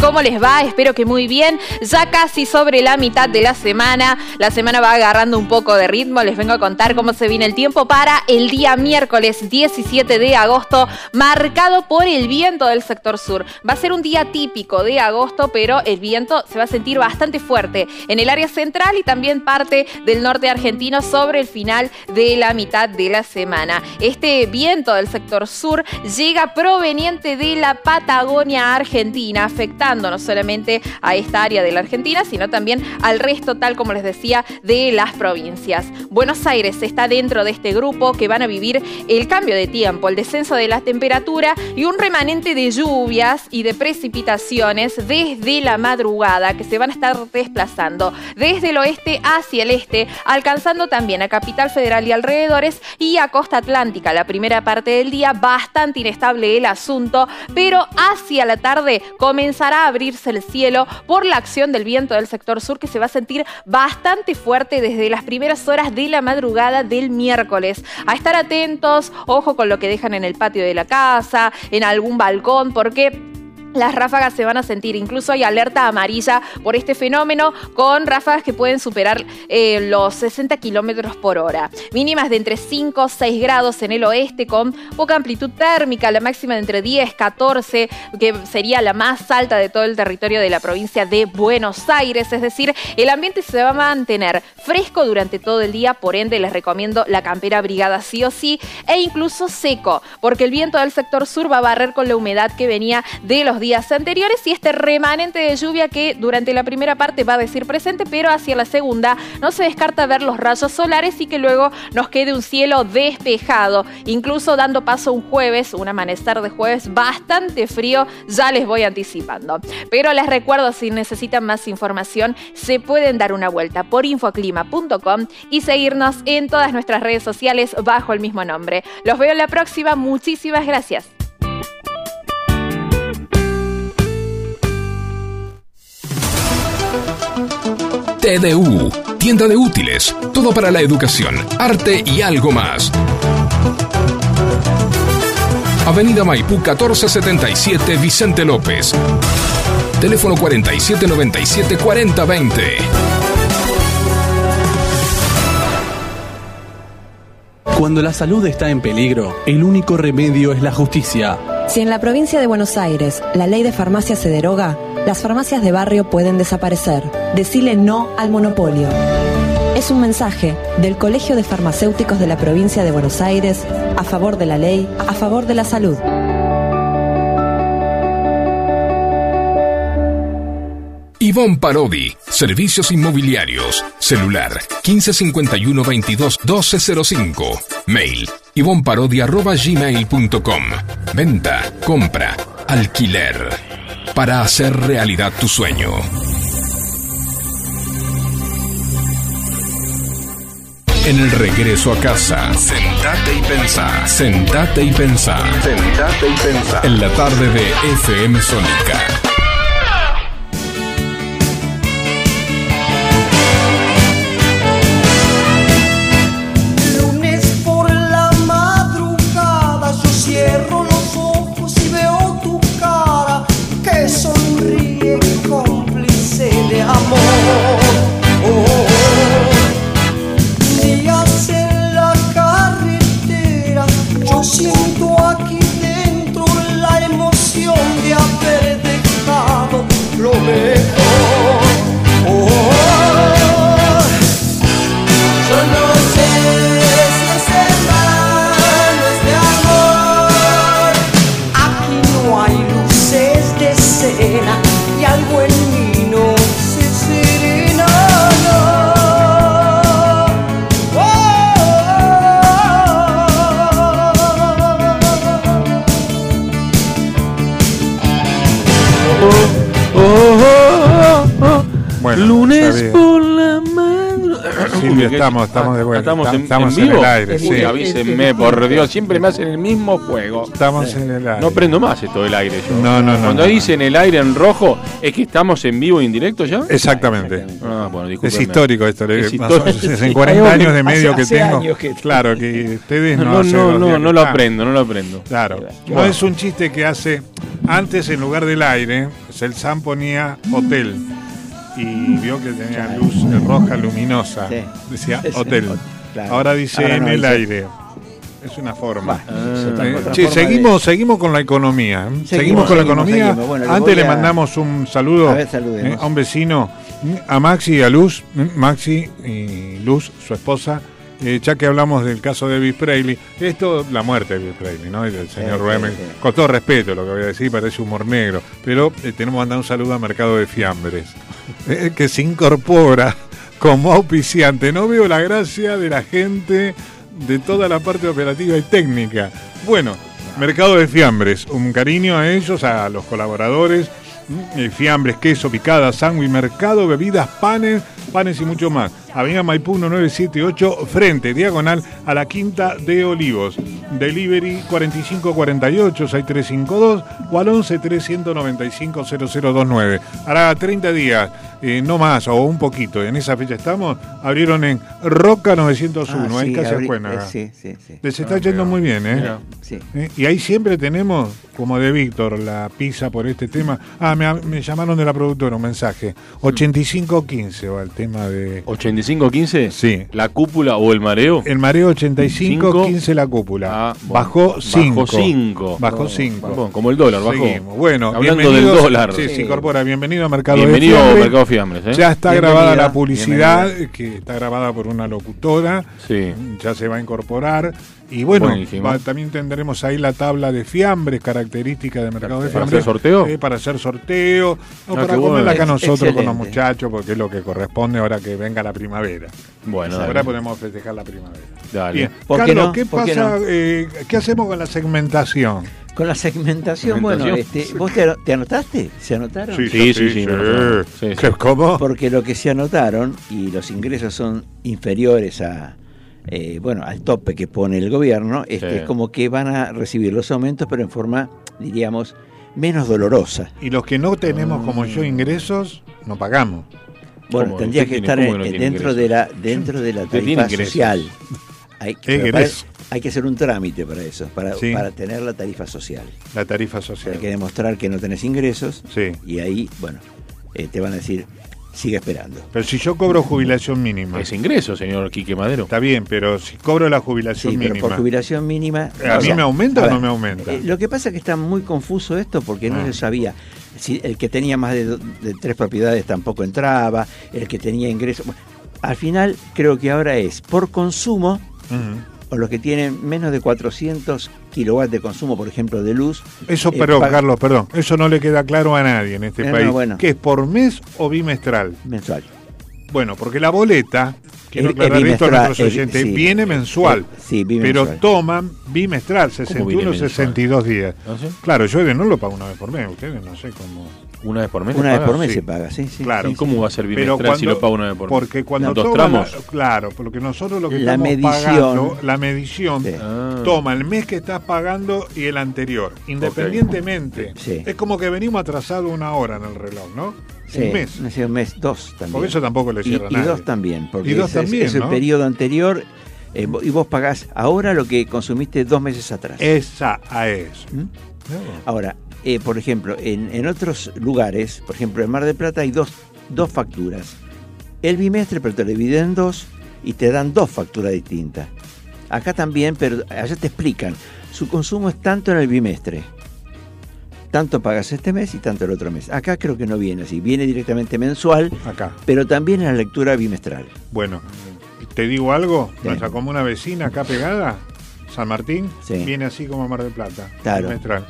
¿Cómo les va? Espero que muy bien. Ya casi sobre la mitad de la semana. La semana va agarrando un poco de ritmo. Les vengo a contar cómo se viene el tiempo para el día miércoles 17 de agosto, marcado por el viento del sector sur. Va a ser un día típico de agosto, pero el viento se va a sentir bastante fuerte en el área central y también parte del norte argentino sobre el final de la mitad de la semana. Este viento del sector sur llega proveniente de la Patagonia Argentina no solamente a esta área de la Argentina, sino también al resto, tal como les decía, de las provincias. Buenos Aires está dentro de este grupo que van a vivir el cambio de tiempo, el descenso de la temperatura y un remanente de lluvias y de precipitaciones desde la madrugada que se van a estar desplazando desde el oeste hacia el este, alcanzando también a Capital Federal y alrededores y a Costa Atlántica. La primera parte del día bastante inestable el asunto, pero hacia la tarde a abrirse el cielo por la acción del viento del sector sur que se va a sentir bastante fuerte desde las primeras horas de la madrugada del miércoles. A estar atentos, ojo con lo que dejan en el patio de la casa, en algún balcón, porque las ráfagas se van a sentir. Incluso hay alerta amarilla por este fenómeno con ráfagas que pueden superar eh, los 60 kilómetros por hora. Mínimas de entre 5 o 6 grados en el oeste con poca amplitud térmica, la máxima de entre 10 14, que sería la más alta de todo el territorio de la provincia de Buenos Aires. Es decir, el ambiente se va a mantener fresco durante todo el día, por ende les recomiendo la campera brigada sí o sí, e incluso seco, porque el viento del sector sur va a barrer con la humedad que venía de los días días anteriores y este remanente de lluvia que durante la primera parte va a decir presente, pero hacia la segunda no se descarta ver los rayos solares y que luego nos quede un cielo despejado, incluso dando paso un jueves, un amanecer de jueves bastante frío, ya les voy anticipando. Pero les recuerdo, si necesitan más información, se pueden dar una vuelta por infoclima.com y seguirnos en todas nuestras redes sociales bajo el mismo nombre. Los veo en la próxima, muchísimas gracias. TDU, tienda de útiles, todo para la educación, arte y algo más. Avenida Maipú 1477 Vicente López. Teléfono 4797 4020. Cuando la salud está en peligro, el único remedio es la justicia. Si en la provincia de Buenos Aires la ley de farmacia se deroga, las farmacias de barrio pueden desaparecer. Decile no al monopolio. Es un mensaje del Colegio de Farmacéuticos de la provincia de Buenos Aires a favor de la ley, a favor de la salud. Ivonne Parodi, Servicios Inmobiliarios, celular 1551 22 1205, mail ivonparodi.gmail.com, venta, compra, alquiler, para hacer realidad tu sueño. En el regreso a casa, sentate y pensá. Sentate y pensá. Sentate y pensá. En la tarde de FM Sónica. Estamos, estamos de vuelta. Estamos en, Estamos en en vivo. el aire, sí. Uy, avísenme, por Dios, siempre me hacen el mismo juego. Estamos en el aire. No prendo más esto del aire yo. No, no, no, Cuando no, dicen el aire en rojo, ¿es que estamos en vivo e indirecto ya? Exactamente. Ah, bueno, Es histórico esto. Es. En 40 años de Hace- medio que hace tengo. que- Claro, que ustedes no No, no, no, no lo aprendo, no lo aprendo. Claro. No es un chiste que hace. Antes, en lugar del aire, el Sam ponía hotel. Y vio que tenía luz roja luminosa. Sí. Decía hotel. Claro. Ahora dice Ahora en el dice. aire. Es una forma. Eh, otra che, forma seguimos, seguimos con la economía. ¿eh? Seguimos, Seguimos, con la economía. Bueno, Antes le a- mandamos un saludo A ver, eh, a un vecino, a Maxi y a Luz. eh, Maxi y Luz, su esposa. Eh, ya que hablamos del caso de Elvis Presley, esto, la muerte de Elvis Presley, ¿no? Y del señor sí, Remen, sí. con todo respeto lo que voy a decir, parece humor negro, pero eh, tenemos que mandar un saludo al mercado de fiambres, eh, que se incorpora como auspiciante. No veo la gracia de la gente de toda la parte operativa y técnica. Bueno, mercado de fiambres, un cariño a ellos, a los colaboradores. Mm, eh, Fiambres, queso, picada, sándwich, mercado, bebidas, panes, panes y mucho más. Avenida Maipú 1978, frente, diagonal a la Quinta de Olivos. Delivery 4548-6352 o al 11 395 0029. Hará 30 días, eh, no más, o un poquito, en esa fecha estamos, abrieron en Roca 901, Ah, ahí sí, casi abrí- Acuénaga. eh, sí, sí, sí. Les está yendo muy bien, ¿eh? Mira, sí. ¿Eh? Y ahí siempre tenemos, como de Víctor, la pizza por este tema. Ah, me, me llamaron de la productora un mensaje. 8515 va el tema de... ¿85-15? Sí. ¿La cúpula o el mareo? El mareo 85, Cinco. 15 la cúpula. Ah, bueno. Bajó 5. Bajó 5. Bajó 5. Bueno, como el dólar, bajó. Seguimos. Bueno, Hablando del dólar. Sí, se incorpora. Bienvenido a Mercado Bienvenido a. Mercado Fiambres, ¿eh? Ya está Bienvenida, grabada la publicidad, bienvenida. que está grabada por una locutora. Sí. Ya se va a incorporar. Y bueno, va- también tendremos ahí la tabla de fiambres, características de mercado de ¿Para fiambres. hacer sorteo? Eh, para hacer sorteo. o Ah, para comerla acá nosotros con los muchachos, porque es lo que corresponde ahora que venga la primavera. Bueno, ahora podemos festejar la primavera. Dale. Bien. ¿Por qué Carlos, no? ¿qué ¿Por qué pasa? no? eh, ¿Qué hacemos con la segmentación? Con la segmentación, bueno, este, ¿vos te, ano- te anotaste? ¿Se anotaron? Sí, sí, sí, sí. Sí, sí. ¿Cómo? Porque lo que se anotaron y los ingresos son inferiores a eh, bueno al tope que pone el gobierno, este, Sí. es como que van a recibir los aumentos, pero en forma, diríamos, menos dolorosa. Y los que no tenemos como yo ingresos, no pagamos. Bueno, ¿Cómo? tendría ¿Usted que tiene- estar no dentro de la dentro de la tarifa social. Hay que, Hay que hacer un trámite para eso, para, Sí. para tener la tarifa social. La tarifa social. Hay que demostrar que no tenés ingresos Sí. y ahí, bueno, eh, te van a decir, sigue esperando. Pero si yo cobro jubilación mínima. Es ingreso, señor Quique Madero. Está bien, pero si cobro la jubilación Sí, pero mínima. por jubilación mínima. ¿A mí sea, me aumenta o no me aumenta? eh, lo que pasa es que está muy confuso esto porque no Ah. se sabía. Si el que tenía más de, do- de tres propiedades tampoco entraba, el que tenía ingresos. bueno, al final, creo que ahora es por consumo, o los que tienen menos de 400 kilowatts de consumo, por ejemplo, de luz. Eso, eh, pero pag- Carlos, perdón, eso no le queda claro a nadie en este No, no, país. bueno. ¿Que es por mes o bimestral? Mensual. Bueno, porque la boleta quiero Es- es aclarar esto a bimestral, nuestros es- oyentes, sí, viene eh, mensual, eh, sí, pero bimensual. toman bimestral, viene 61, mensual? 62 días. ¿Ah, sí? Claro, yo no lo pago una vez por mes, ustedes no sé cómo. Una vez por mes. Una vez por paga? mes Sí. se paga, sí, sí. Claro. ¿Y cómo va a ser Pero bimestral si cuando- lo pago una vez por mes? Porque cuando ¿Dos tramos? la- claro, porque nosotros lo que La estamos medición. pagando, la medición, Sí. Ah. toma el mes que estás pagando y el anterior, independientemente. Sí. Es como que venimos atrasados una hora en el reloj, ¿no? Sí, Un mes. no un mes, dos también. Porque eso tampoco le y, cierra y nadie. dos también, porque Y dos ese es- también, es, el ¿no? periodo anterior eh, y vos pagás ahora lo que consumiste dos meses atrás. Esa a eso. ¿Mm? Ahora, eh, por ejemplo, en, en otros lugares, por ejemplo en Mar del Plata hay dos, dos facturas. El bimestre, pero te lo dividen en dos y te dan dos facturas distintas. Acá también, pero allá te explican. Su consumo es tanto en el bimestre. Tanto pagas este mes y tanto el otro mes. Acá creo que no viene así. Viene directamente mensual, Acá. pero también en la lectura bimestral. Bueno, te digo algo, Sí. nuestra comuna vecina acá pegada, San Martín, Sí. viene así como Mar del Plata. Claro. bimestral.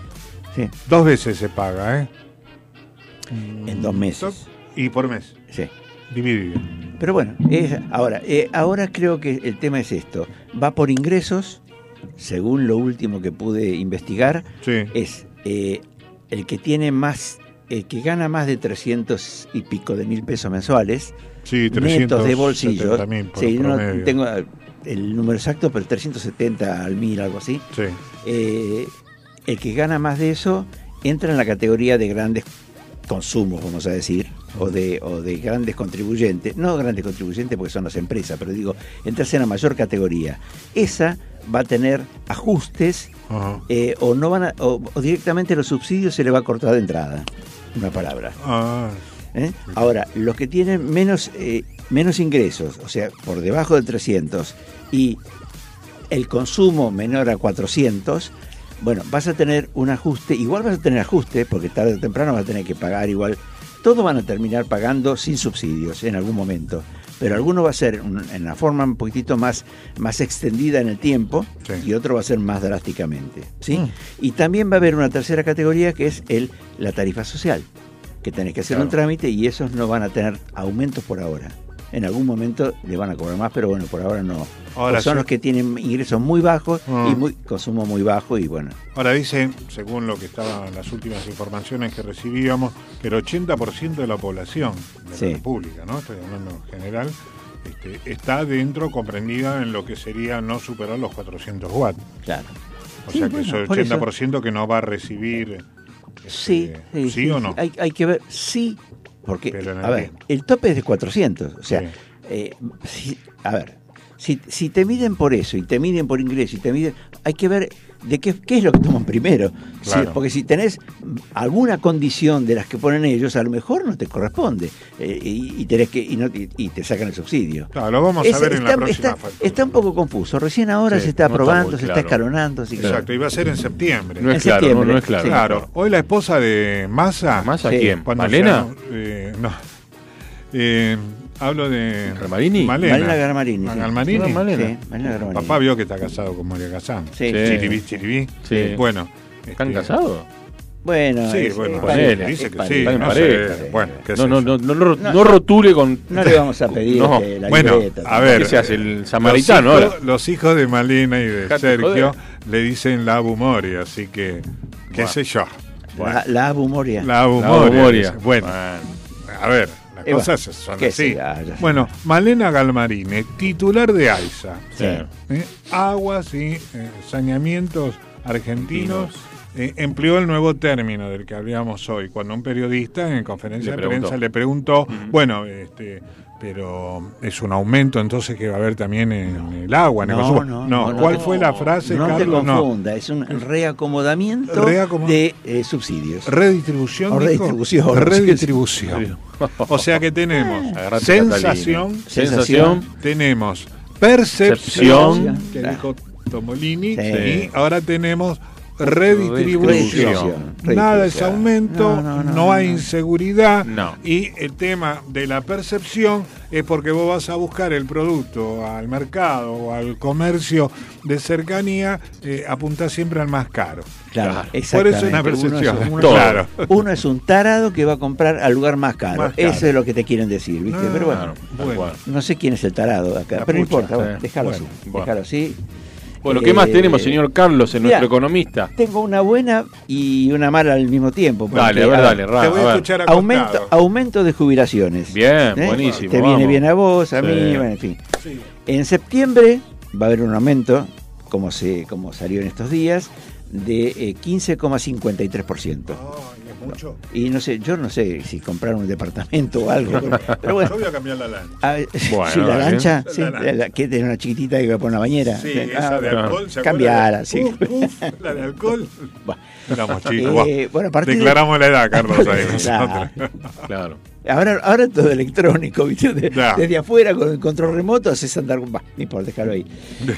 Sí. Dos veces se paga, ¿eh? En dos meses. Y por mes, Sí. dividido. Pero bueno, es- ahora, eh, ahora creo que el tema es esto. Va por ingresos, según lo último que pude investigar, Sí. es eh, el que tiene más, el que gana más de 300 y pico de mil pesos mensuales, Sí, netos de bolsillo. 370.000 por Sí, no tengo el número exacto, pero 370 al mil, algo así. Sí. Eh, el que gana más de eso entra en la categoría de grandes consumos, vamos a decir, o de, o de grandes contribuyentes. No grandes contribuyentes porque son las empresas, pero digo, entras en la mayor categoría. Esa va a tener ajustes eh, o no van a- o, o directamente los subsidios se le va a cortar de entrada. Una palabra. ¿eh? Ahora, los que tienen menos, eh, menos ingresos, o sea, por debajo de 300 y el consumo menor a 400, bueno, vas a tener un ajuste, igual vas a tener ajuste, porque tarde o temprano vas a tener que pagar igual. Todos van a terminar pagando sin subsidios en algún momento, pero alguno va a ser en una forma un poquitito más, más extendida en el tiempo y otro va a ser más drásticamente. ¿sí? Y también va a haber una tercera categoría que es el, la tarifa social, que tenés que hacer un trámite y esos no van a tener aumentos por ahora. En algún momento le van a cobrar más, pero bueno, por ahora no. Ahora son sí. los que tienen ingresos muy bajos Ah. y muy consumo muy bajo y bueno. Ahora dice, según lo que estaban las últimas informaciones que recibíamos, que el 80% de la población de la. República, ¿no? Estoy hablando en general, este, está dentro, comprendida en lo que sería no superar los 400 watts. Claro. O Sí, sea que bueno, eso, el por eso. 80% que no va a recibir. Sí, sí, ¿sí o no? Hay, hay que ver, sí, porque, a ver, tiempo. el tope es de 400. O sea, Sí. eh, si- a ver, si, si te miden por eso y te miden por ingreso y te miden, hay que ver de qué, qué es lo que toman primero. Si- porque si tenés alguna condición de las que ponen ellos, a lo mejor no te corresponde eh, y, y tenés que y, no, y- y te sacan el subsidio. Claro, lo vamos a ver en la está, próxima está- factura. está un poco confuso. Recién ahora Sí, se está no está aprobando, se está escalonando. así Exacto, iba a ser en septiembre. No es En claro, septiembre, no es claro. sí. Claro, hoy la esposa de Massa. ¿Massa Sí. quién? ¿Malena? eh, no. Eh, hablo de. ¿Garmarini? Malena. Malena Garmarini, sí. Garmarini. Ah, Malena. Sí, Malena Garmarini. Papá vio que está casado con María Casán. Sí. Chiribí, chiribí. Sí. Bueno. ¿Están este, casados? Bueno, Sí, es- bueno, pareja, dice que sí. No sé, bueno, No, no, no, no, no, No, no rotule con. No le vamos a pedir No. este, la Bueno, libreta. a ver. ¿Qué se hace? El samaritano los hijos, ahora. Los hijos de Malena y de Sergio joder. le dicen la Abu Mori, así que. ¿Qué Buah. sé yo? La, la Abu Moria. La Abu La Abu Moria, Moria. dice. Bueno, a ver, cosas bueno, son así. Bueno, Malena Galmarini, titular de AISA. Sí. ¿eh? Aguas y eh, saneamientos argentinos. eh, empleó el nuevo término del que hablábamos hoy, cuando un periodista en conferencia Le de prensa le preguntó, bueno, este, pero es un aumento entonces que va a haber también en el agua, en el No, consumo. no, No, no, ¿cuál no. fue la frase, no te Carlos? No. confunda, es un reacomodamiento Reacomo- de eh, subsidios. Redistribución. O dijo. redistribución. Redistribución. O sea que tenemos Agarrate, sensación. Sensación. tenemos percepción, Percepción. que Claro. dijo Tomolini, Sí. y ahora tenemos redistribución. Nada es aumento, no, No, no, no, hay inseguridad. No. Y el tema de la percepción es porque vos vas a buscar el producto al mercado o al comercio de cercanía, eh, apuntás siempre al más caro. Claro, Por eso es una percepción. Uno es, uno- Todo. Claro. uno es un tarado que va a comprar al lugar más caro. Más caro. Eso es lo que te quieren decir, ¿viste? No, Pero bueno, no sé quién es el tarado acá, La pero no importa, bueno, déjalo Bueno, así. bueno. Déjalo así. Bueno, ¿qué más Eh, tenemos, señor Carlos, en nuestro economista? Tengo una buena y una mala al mismo tiempo. porque, Dale, a ver, a ver, dale, Ra, Te voy a a escuchar acostado. Aumento, aumento de jubilaciones. Bien, ¿Eh? buenísimo. Te vamos. viene bien a vos, a Sí. mí, bueno, en fin. En septiembre va a haber un aumento, como, se, como salió en estos días, de eh, 15,53%. Ay, es mucho. Y no sé, yo no sé si comprar un departamento o algo, pero bueno. Yo voy a cambiar la lancha. Ah, Bueno, sí, la dale. lancha, La sí, la- la- que tiene una chiquitita que va a poner la bañera. Sí, Ah, esa de alcohol. ¿se Cambiala, acuerdan? sí. Uf, uf, la de alcohol. Bueno. Éramos chicos. Eh, bueno, de- Declaramos la edad, Carlos, ahí. Claro. nosotros. Claro. Ahora, ahora es todo electrónico, ¿viste? De- desde afuera con el control remoto haces andar. Bah, no importa, déjalo ahí.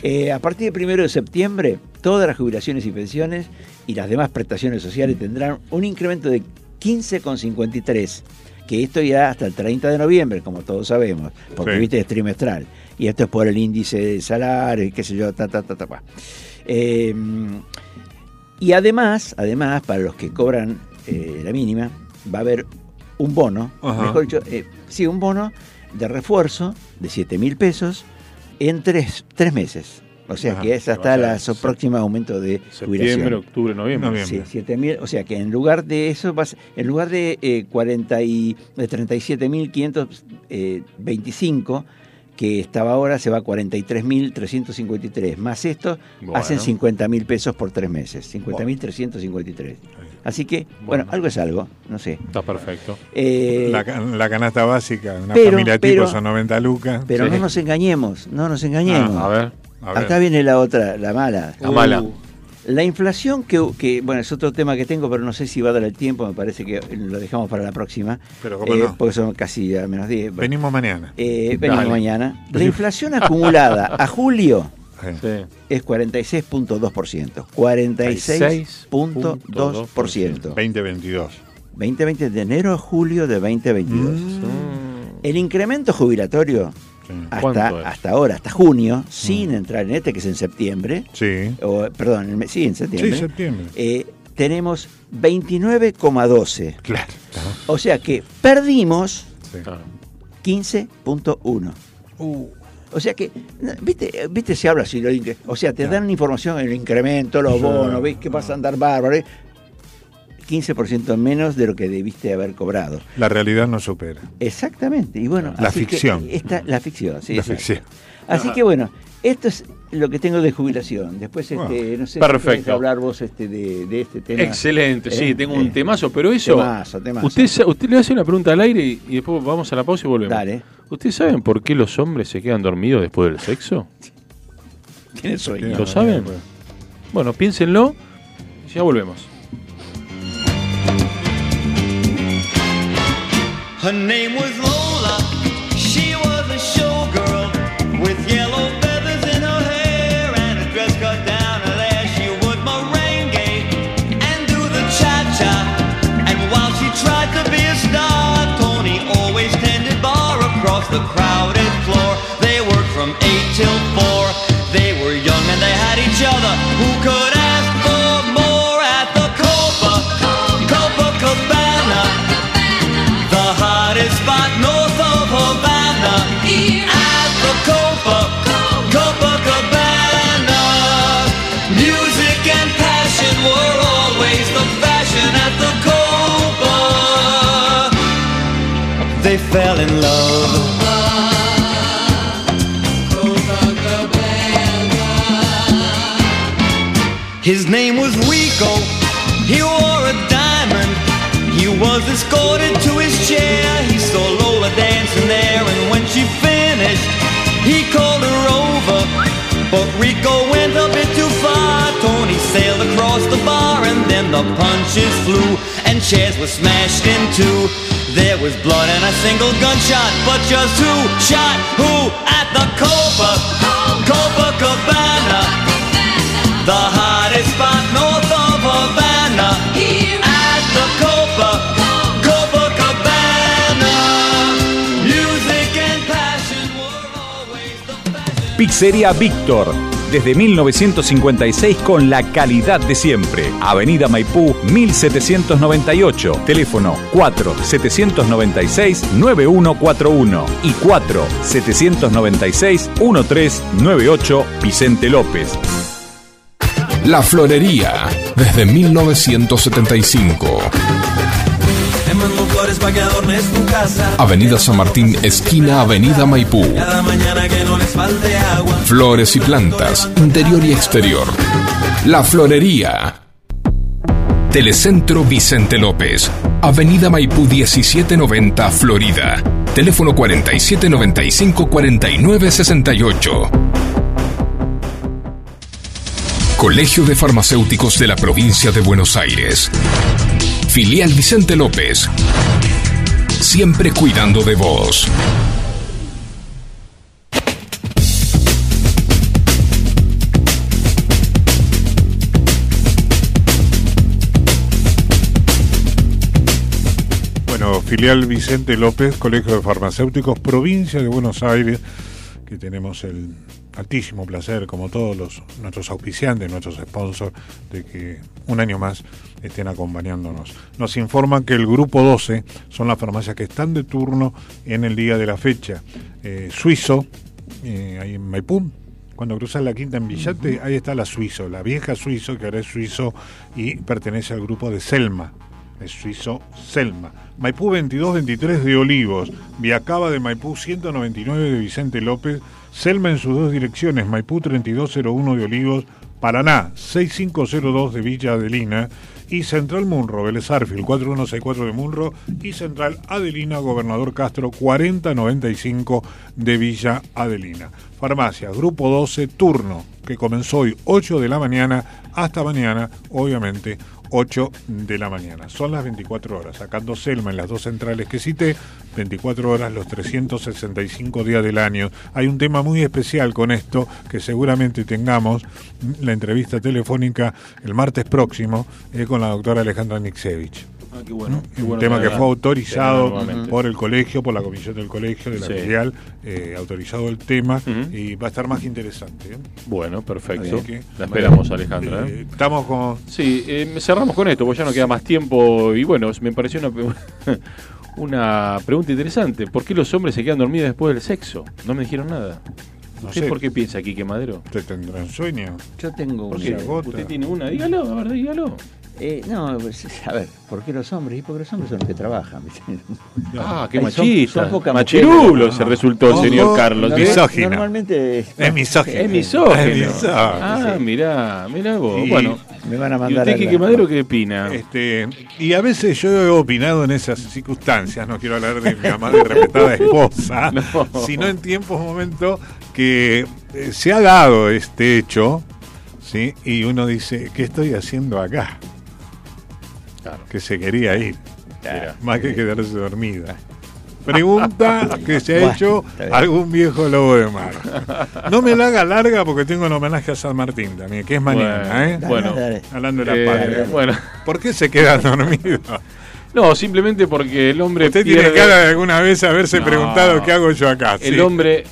Eh, a partir del primero de septiembre, todas las jubilaciones y pensiones y las demás prestaciones sociales tendrán un incremento de 15,53. Que esto ya hasta el 30 de noviembre, como todos sabemos, porque Sí. viste es trimestral. Y esto es por el índice de salario qué sé yo, ta, ta, ta, ta. pa. Eh, y además, además, para los que cobran eh, la mínima, va a haber un bono, Ajá. mejor dicho, eh, sí, un bono de refuerzo de 7 mil pesos en tres, tres meses. O sea Ajá, que es hasta el próximo aumento de Septiembre, jubilación. octubre, noviembre. Noviembre. Sí, 7 mil, o sea que en lugar de eso, va a ser- en lugar de, eh, 40 y, de 37.525 que estaba ahora, se va a 43.353. Más esto, Bueno. hacen 50 mil pesos por tres meses. 50.353. Así que, bueno, Bueno. algo es algo, no sé. Está perfecto. Eh, La, ca- la canasta básica, una pero- familia tipo pero- son 90 lucas. pero sí. no nos engañemos, no nos engañemos. Ah, a ver. Acá viene la otra, la mala. La mala. La inflación, que, que, bueno, es otro tema que tengo, pero no sé si va a dar el tiempo, me parece que lo dejamos para la próxima. Pero cómo eh, no. Porque son casi a menos 10. Bueno, Venimos mañana. eh, venimos Dale. mañana. La inflación acumulada a julio Sí. Es 46.2%. 46.2%. 2022. 2020 de enero a julio de 2022. Mm. El incremento jubilatorio Sí. ¿Cuánto hasta, hasta ahora, hasta junio, sin entrar en este que es en septiembre, Sí. o, perdón, en sí, en septiembre, Sí, septiembre. eh, tenemos 29,12. Claro. O sea que perdimos Sí. Claro. 15.1. Uh, O sea que, viste, viste se habla así, o sea, te dan información, el incremento, los bonos, ves que vas a andar bárbaro. ¿eh? 15% menos de lo que debiste haber cobrado. la realidad no supera. Exactamente. Y bueno, La así que ficción. esta, la ficción, sí. La ficción. Así que bueno, esto es lo que tengo de jubilación. Después, este, no sé, si Perfecto. querés hablar vos este, de, de este tema. Excelente, sí, Eh, tengo un eh, temazo, pero eso. Temazo, temazo. Usted, usted le hace una pregunta al aire y, y después vamos a la pausa y volvemos. Dale. ¿Ustedes saben por qué los hombres se quedan dormidos después del sexo? Tiene sueño. ¿Lo saben? Bueno, piénsenlo y ya volvemos. Her name was Lola. She was a showgirl with yellow feathers in her hair and a dress cut down her there. She would merengue and do the cha-cha. And while she tried to be a star, Tony always tended bar across the crowded fell in love His name was Rico. He wore a diamond. He was escorted to his chair. He saw Lola dancing there, and when she finished, he called her over. But Rico went a bit too far. Tony sailed across the bar, and then the punches flew, and chairs were smashed in two. There was blood and a single gunshot, but just who shot who at the Copa, Copacabana, the hottest spot north of Havana. At the Copa, music and passion were always the. Pizzeria Victor Desde 1956 con la calidad de siempre. Avenida Maipú 1798. Teléfono 4-796-9141 y 4-796-1398 Vicente López. La Florería, desde 1975. Flores para que adornes tu casa. Avenida San Martín, esquina Avenida Maipú. Cada mañana que no les falte agua. Flores y plantas, interior y exterior. La Florería. Telecentro Vicente López. Avenida Maipú 1790, Florida. Teléfono 4795-4968. Colegio de Farmacéuticos de la Provincia de Buenos Aires. Filial Vicente López. Siempre cuidando de vos. Bueno, filial Vicente López, Colegio de Farmacéuticos, provincia de Buenos Aires, que tenemos el altísimo placer, como todos los, nuestros auspiciantes, nuestros sponsors, de que un año más estén acompañándonos. Nos informan que el grupo 12 son las farmacias que están de turno en el día de la fecha. Eh, Suizo, eh, ahí en Maipú, cuando cruzas la quinta en Villate, ahí está la Suizo, la vieja Suizo, que ahora es Suizo y pertenece al grupo de Selma. Es Suizo Selma. Maipú 2223 de Olivos. Viacaba de Maipú 199 de Vicente López. Selma en sus dos direcciones. Maipú 3201 de Olivos. Paraná 6502 de Villa Adelina. Y Central Munro, Vélez Arfield 4164 de Munro. Y Central Adelina, Gobernador Castro 4095 de Villa Adelina. Farmacia, Grupo 12, turno, que comenzó hoy 8 de la mañana hasta mañana, obviamente 8 de la mañana. Son las 24 horas, sacando Selma en las dos centrales que cité, 24 horas los 365 días del año. Hay un tema muy especial con esto, que seguramente tengamos la entrevista telefónica el martes próximo eh, con la doctora Alejandra Nixevich. Ah, qué bueno. qué Un tema que fue autorizado por el colegio, por la comisión del colegio, de la Sí. filial, eh, autorizado el tema y va a estar más que interesante. ¿eh? Bueno, perfecto. Que- La esperamos, Alejandra. ¿eh? Eh, estamos con... Sí, eh, cerramos con esto, porque ya no queda más tiempo. Y bueno, me pareció una, una pregunta interesante. ¿Por qué los hombres se quedan dormidos después del sexo? No me dijeron nada. No ¿Usted sé. por qué piensa, Quique Madero? ¿Te tendrán sueño? Yo tengo ¿Por una. ¿Usted tiene una? Dígalo, a ver, dígalo. Eh, no, pues, a ver, ¿por qué los hombres? Y porque los hombres son los que trabajan. ¿viste? Ah, qué son- machista. son Machirulo mujeres. se resultó el señor Carlos. no. Misógino. Normalmente es, Es misógino. Es misógino. Es misógino, Ah, sí. mirá, mirá vos. Y- bueno, me van a ¿y mandar usted, a Quique la- Madero, qué opina? Este, y a veces yo he opinado en esas circunstancias, no quiero hablar de mi amada y respetada esposa, No. sino en tiempos, momentos que eh, se ha dado este hecho, ¿sí? y uno dice, ¿qué estoy haciendo acá? Claro. Que se quería ir, Mira. más que quedarse dormida. Pregunta que se ha Bueno, hecho algún viejo lobo de mar. No me la haga larga porque tengo un homenaje a San Martín también, que es mañana, Bueno, ¿eh? bueno. Dale, Hablando de la Eh, bueno. ¿Por qué se quedan dormidos? No, simplemente porque el hombre Usted pierde... tiene cara de alguna vez haberse No. preguntado qué hago yo acá. El sí. hombre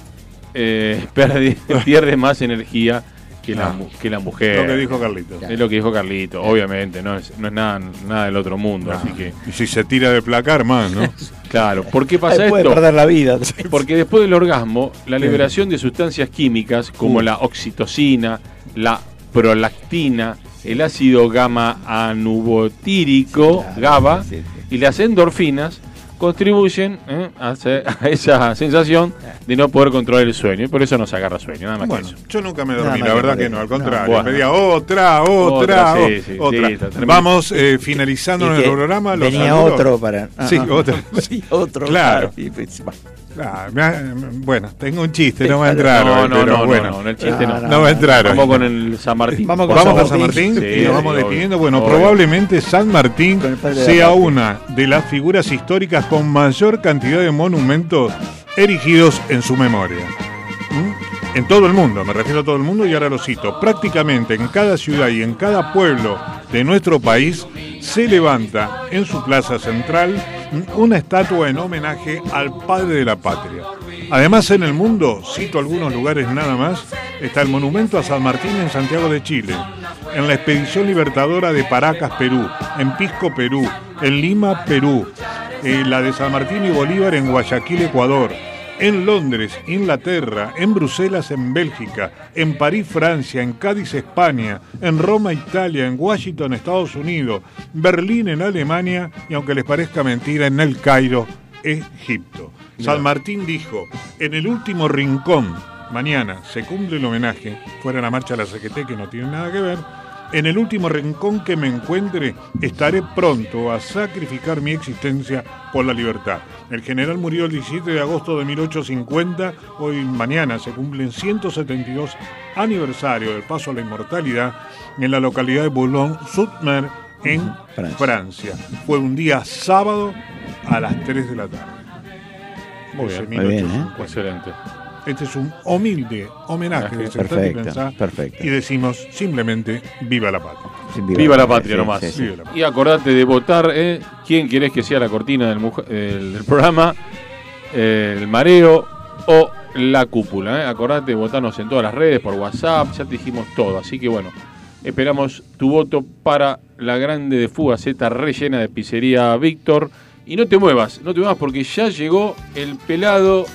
eh, pierde, pierde más energía que la, Ah. que la mujer. Lo que dijo Carlito. Es lo que dijo Carlito, obviamente, no es, no es nada, nada del otro mundo, así que... Y si se tira de placar más, ¿no? Claro, ¿por qué pasa Ay, puede esto? perder la vida. Porque después del orgasmo, la liberación de sustancias químicas como la oxitocina, la prolactina, el ácido gamma anubotírico, GABA, sí, sí. y las endorfinas contribuyen ¿eh? a, esa sensación de no poder controlar el sueño. Y por eso nos agarra sueño, nada más Bueno, que eso. yo nunca me dormí, la verdad que no, al No, contrario. bueno. Pedía otra, otra, Otra, sí, o- sí, otra. sí, está tremendo. Vamos eh, finalizando nuestro programa. los Venía saludos. otro para. ah, Sí, otro. sí, otro. Claro. Y pues. Ah, me ha- bueno, tengo un chiste, no va a entrar. No, no, pero no, bueno. no, en el chiste no. No, No va a entrar. hoy. Vamos con el San Martín. Vamos con Vamos San a San Martín y nos vamos obvio, despidiendo. Bueno, obvio. probablemente San Martín sea una de las figuras históricas con mayor cantidad de monumentos erigidos en su memoria. ¿Mm? En todo el mundo, me refiero a todo el mundo y ahora lo cito. Prácticamente en cada ciudad y en cada pueblo de nuestro país se levanta en su plaza central una estatua en homenaje al padre de la patria. Además, en el mundo, cito algunos lugares nada más, está el monumento a San Martín en Santiago de Chile, en la expedición libertadora de Paracas, Perú, en Pisco, Perú, en Lima, Perú, eh, la de San Martín y Bolívar en Guayaquil, Ecuador, en Londres, Inglaterra, en Bruselas, en Bélgica, en París, Francia, en Cádiz, España, en Roma, Italia, en Washington, Estados Unidos, Berlín, en Alemania y aunque les parezca mentira, en El Cairo, Egipto. San Martín dijo, en el último rincón, mañana se cumple el homenaje, fuera la marcha de la CGT que no tiene nada que ver, en el último rincón que me encuentre, estaré pronto a sacrificar mi existencia por la libertad. El general murió el 17 de agosto de 1850. Hoy, mañana, se cumplen 172 aniversario del paso a la inmortalidad en la localidad de Boulogne-sur-Mer, en Francia. Fue un día sábado a las 3 de la tarde. Muy bien, 12.850. muy bien, ¿eh? Excelente. Este es un humilde homenaje de Perfecto, Pensá, perfecto. Y decimos simplemente viva la patria. Viva, la patria sí, nomás. sí, sí. Viva la patria. Y acordate de votar, ¿eh? ¿Quién querés que sea la cortina del, programa? El mareo o la cúpula. ¿eh? Acordate de votarnos en todas las redes, por WhatsApp, ya te dijimos todo. Así que bueno, esperamos tu voto para la grande de Fugaceta rellena de pizzería Víctor. Y no te muevas, no te muevas porque ya llegó el pelado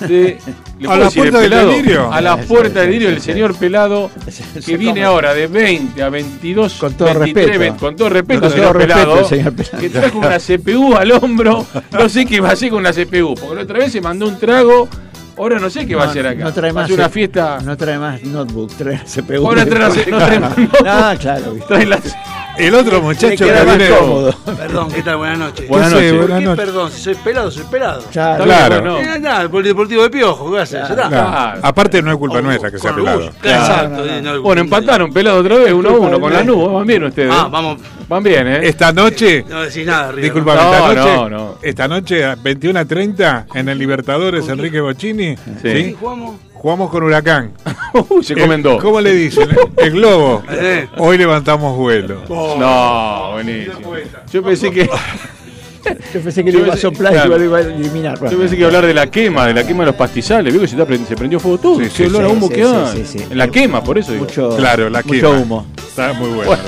de... ¿le ¿A la decir puerta del pelado? delirio? A la puerta del delirio, señor pelado que viene ahora de 20 a 22, Con todo 23, respeto. 20, con todo respeto, Con señor todo respeto, pelado, señor pelado. que trajo una CPU al hombro, no sé qué va a hacer con una CPU, porque la otra vez se mandó un trago, ahora no sé qué va a No, hacer acá. No trae más. una fiesta, No trae más notebook, trae CPU. Ahora trae la- no trae más. Ah, claro. viste. trae la- El otro muchacho que viene... cómodo. Perdón, ¿qué tal? Buenas noches. Buenas ¿Qué noches. ¿Por Buenas qué noches. perdón? Si soy pelado, soy pelado. Claro. Claro. Bueno, Eh, nada, el polideportivo de Piojo, ¿qué haces? Ya. Claro. Claro. Aparte no es culpa nuestra que sea pelado. orgullo. Exacto. eh, no, Bueno, empataron pelado otra vez, uno a uno, con la nube, van bien ustedes. Ah, vamos. Van bien, ¿eh? Esta noche, No decís nada, River. disculpame, No, esta noche, no, no. esta noche a 21 a 30 en el Libertadores Enrique Bocini, Sí. ¿sí? Jugamos. Jugamos con Huracán. Uy, se comen dos. ¿Cómo le dicen? El globo. Eh. Hoy levantamos vuelo. No, buenísimo. Yo pensé que. Yo pensé que le iba a soplar claro. y lo iba a eliminar. Yo pensé que iba a hablar de la quema, de la quema de los pastizales. Vio que se, está prend- se prendió fuego todo. Sí, Sí, sí, olor a humo sí, que sí, da. sí, sí. En la quema, por eso digo. Mucho, Claro, la mucho quema. humo. Está muy bueno. Bueno.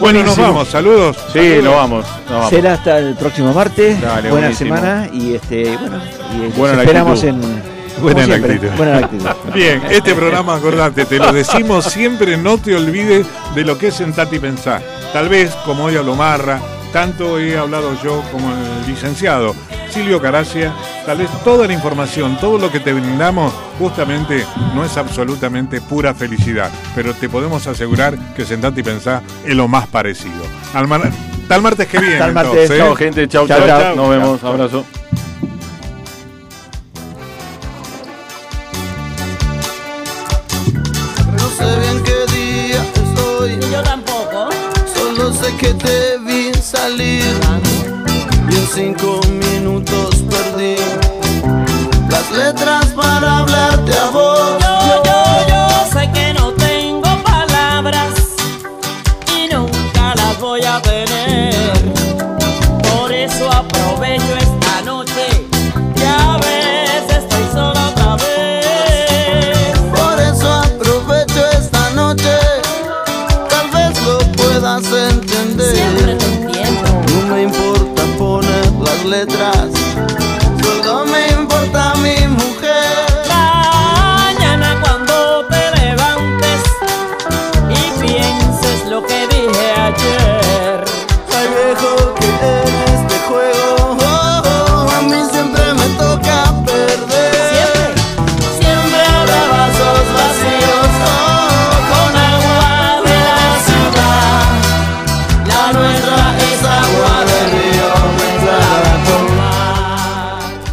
Bueno, nos vamos. Saludos. Sí, nos vamos. Nos vamos. Será hasta el próximo martes. Dale, Buena buenísimo. semana y este bueno, y Buena esperamos actitud. en Buena la actitud. Buena la actitud. Bien, este programa, acordate, te lo decimos siempre, no te olvides de lo que es Sentate y Pensar. Tal vez, como hoy hablo Marra, tanto he hablado yo como el licenciado Silvio Caracia, tal vez toda la información, todo lo que te brindamos, justamente no es absolutamente pura felicidad, pero te podemos asegurar que Sentate y Pensar es lo más parecido. Al mar- Tal martes que viene. Tal martes. entonces, ¿eh? Chao, gente. Chao. chao. Nos vemos. Abrazo.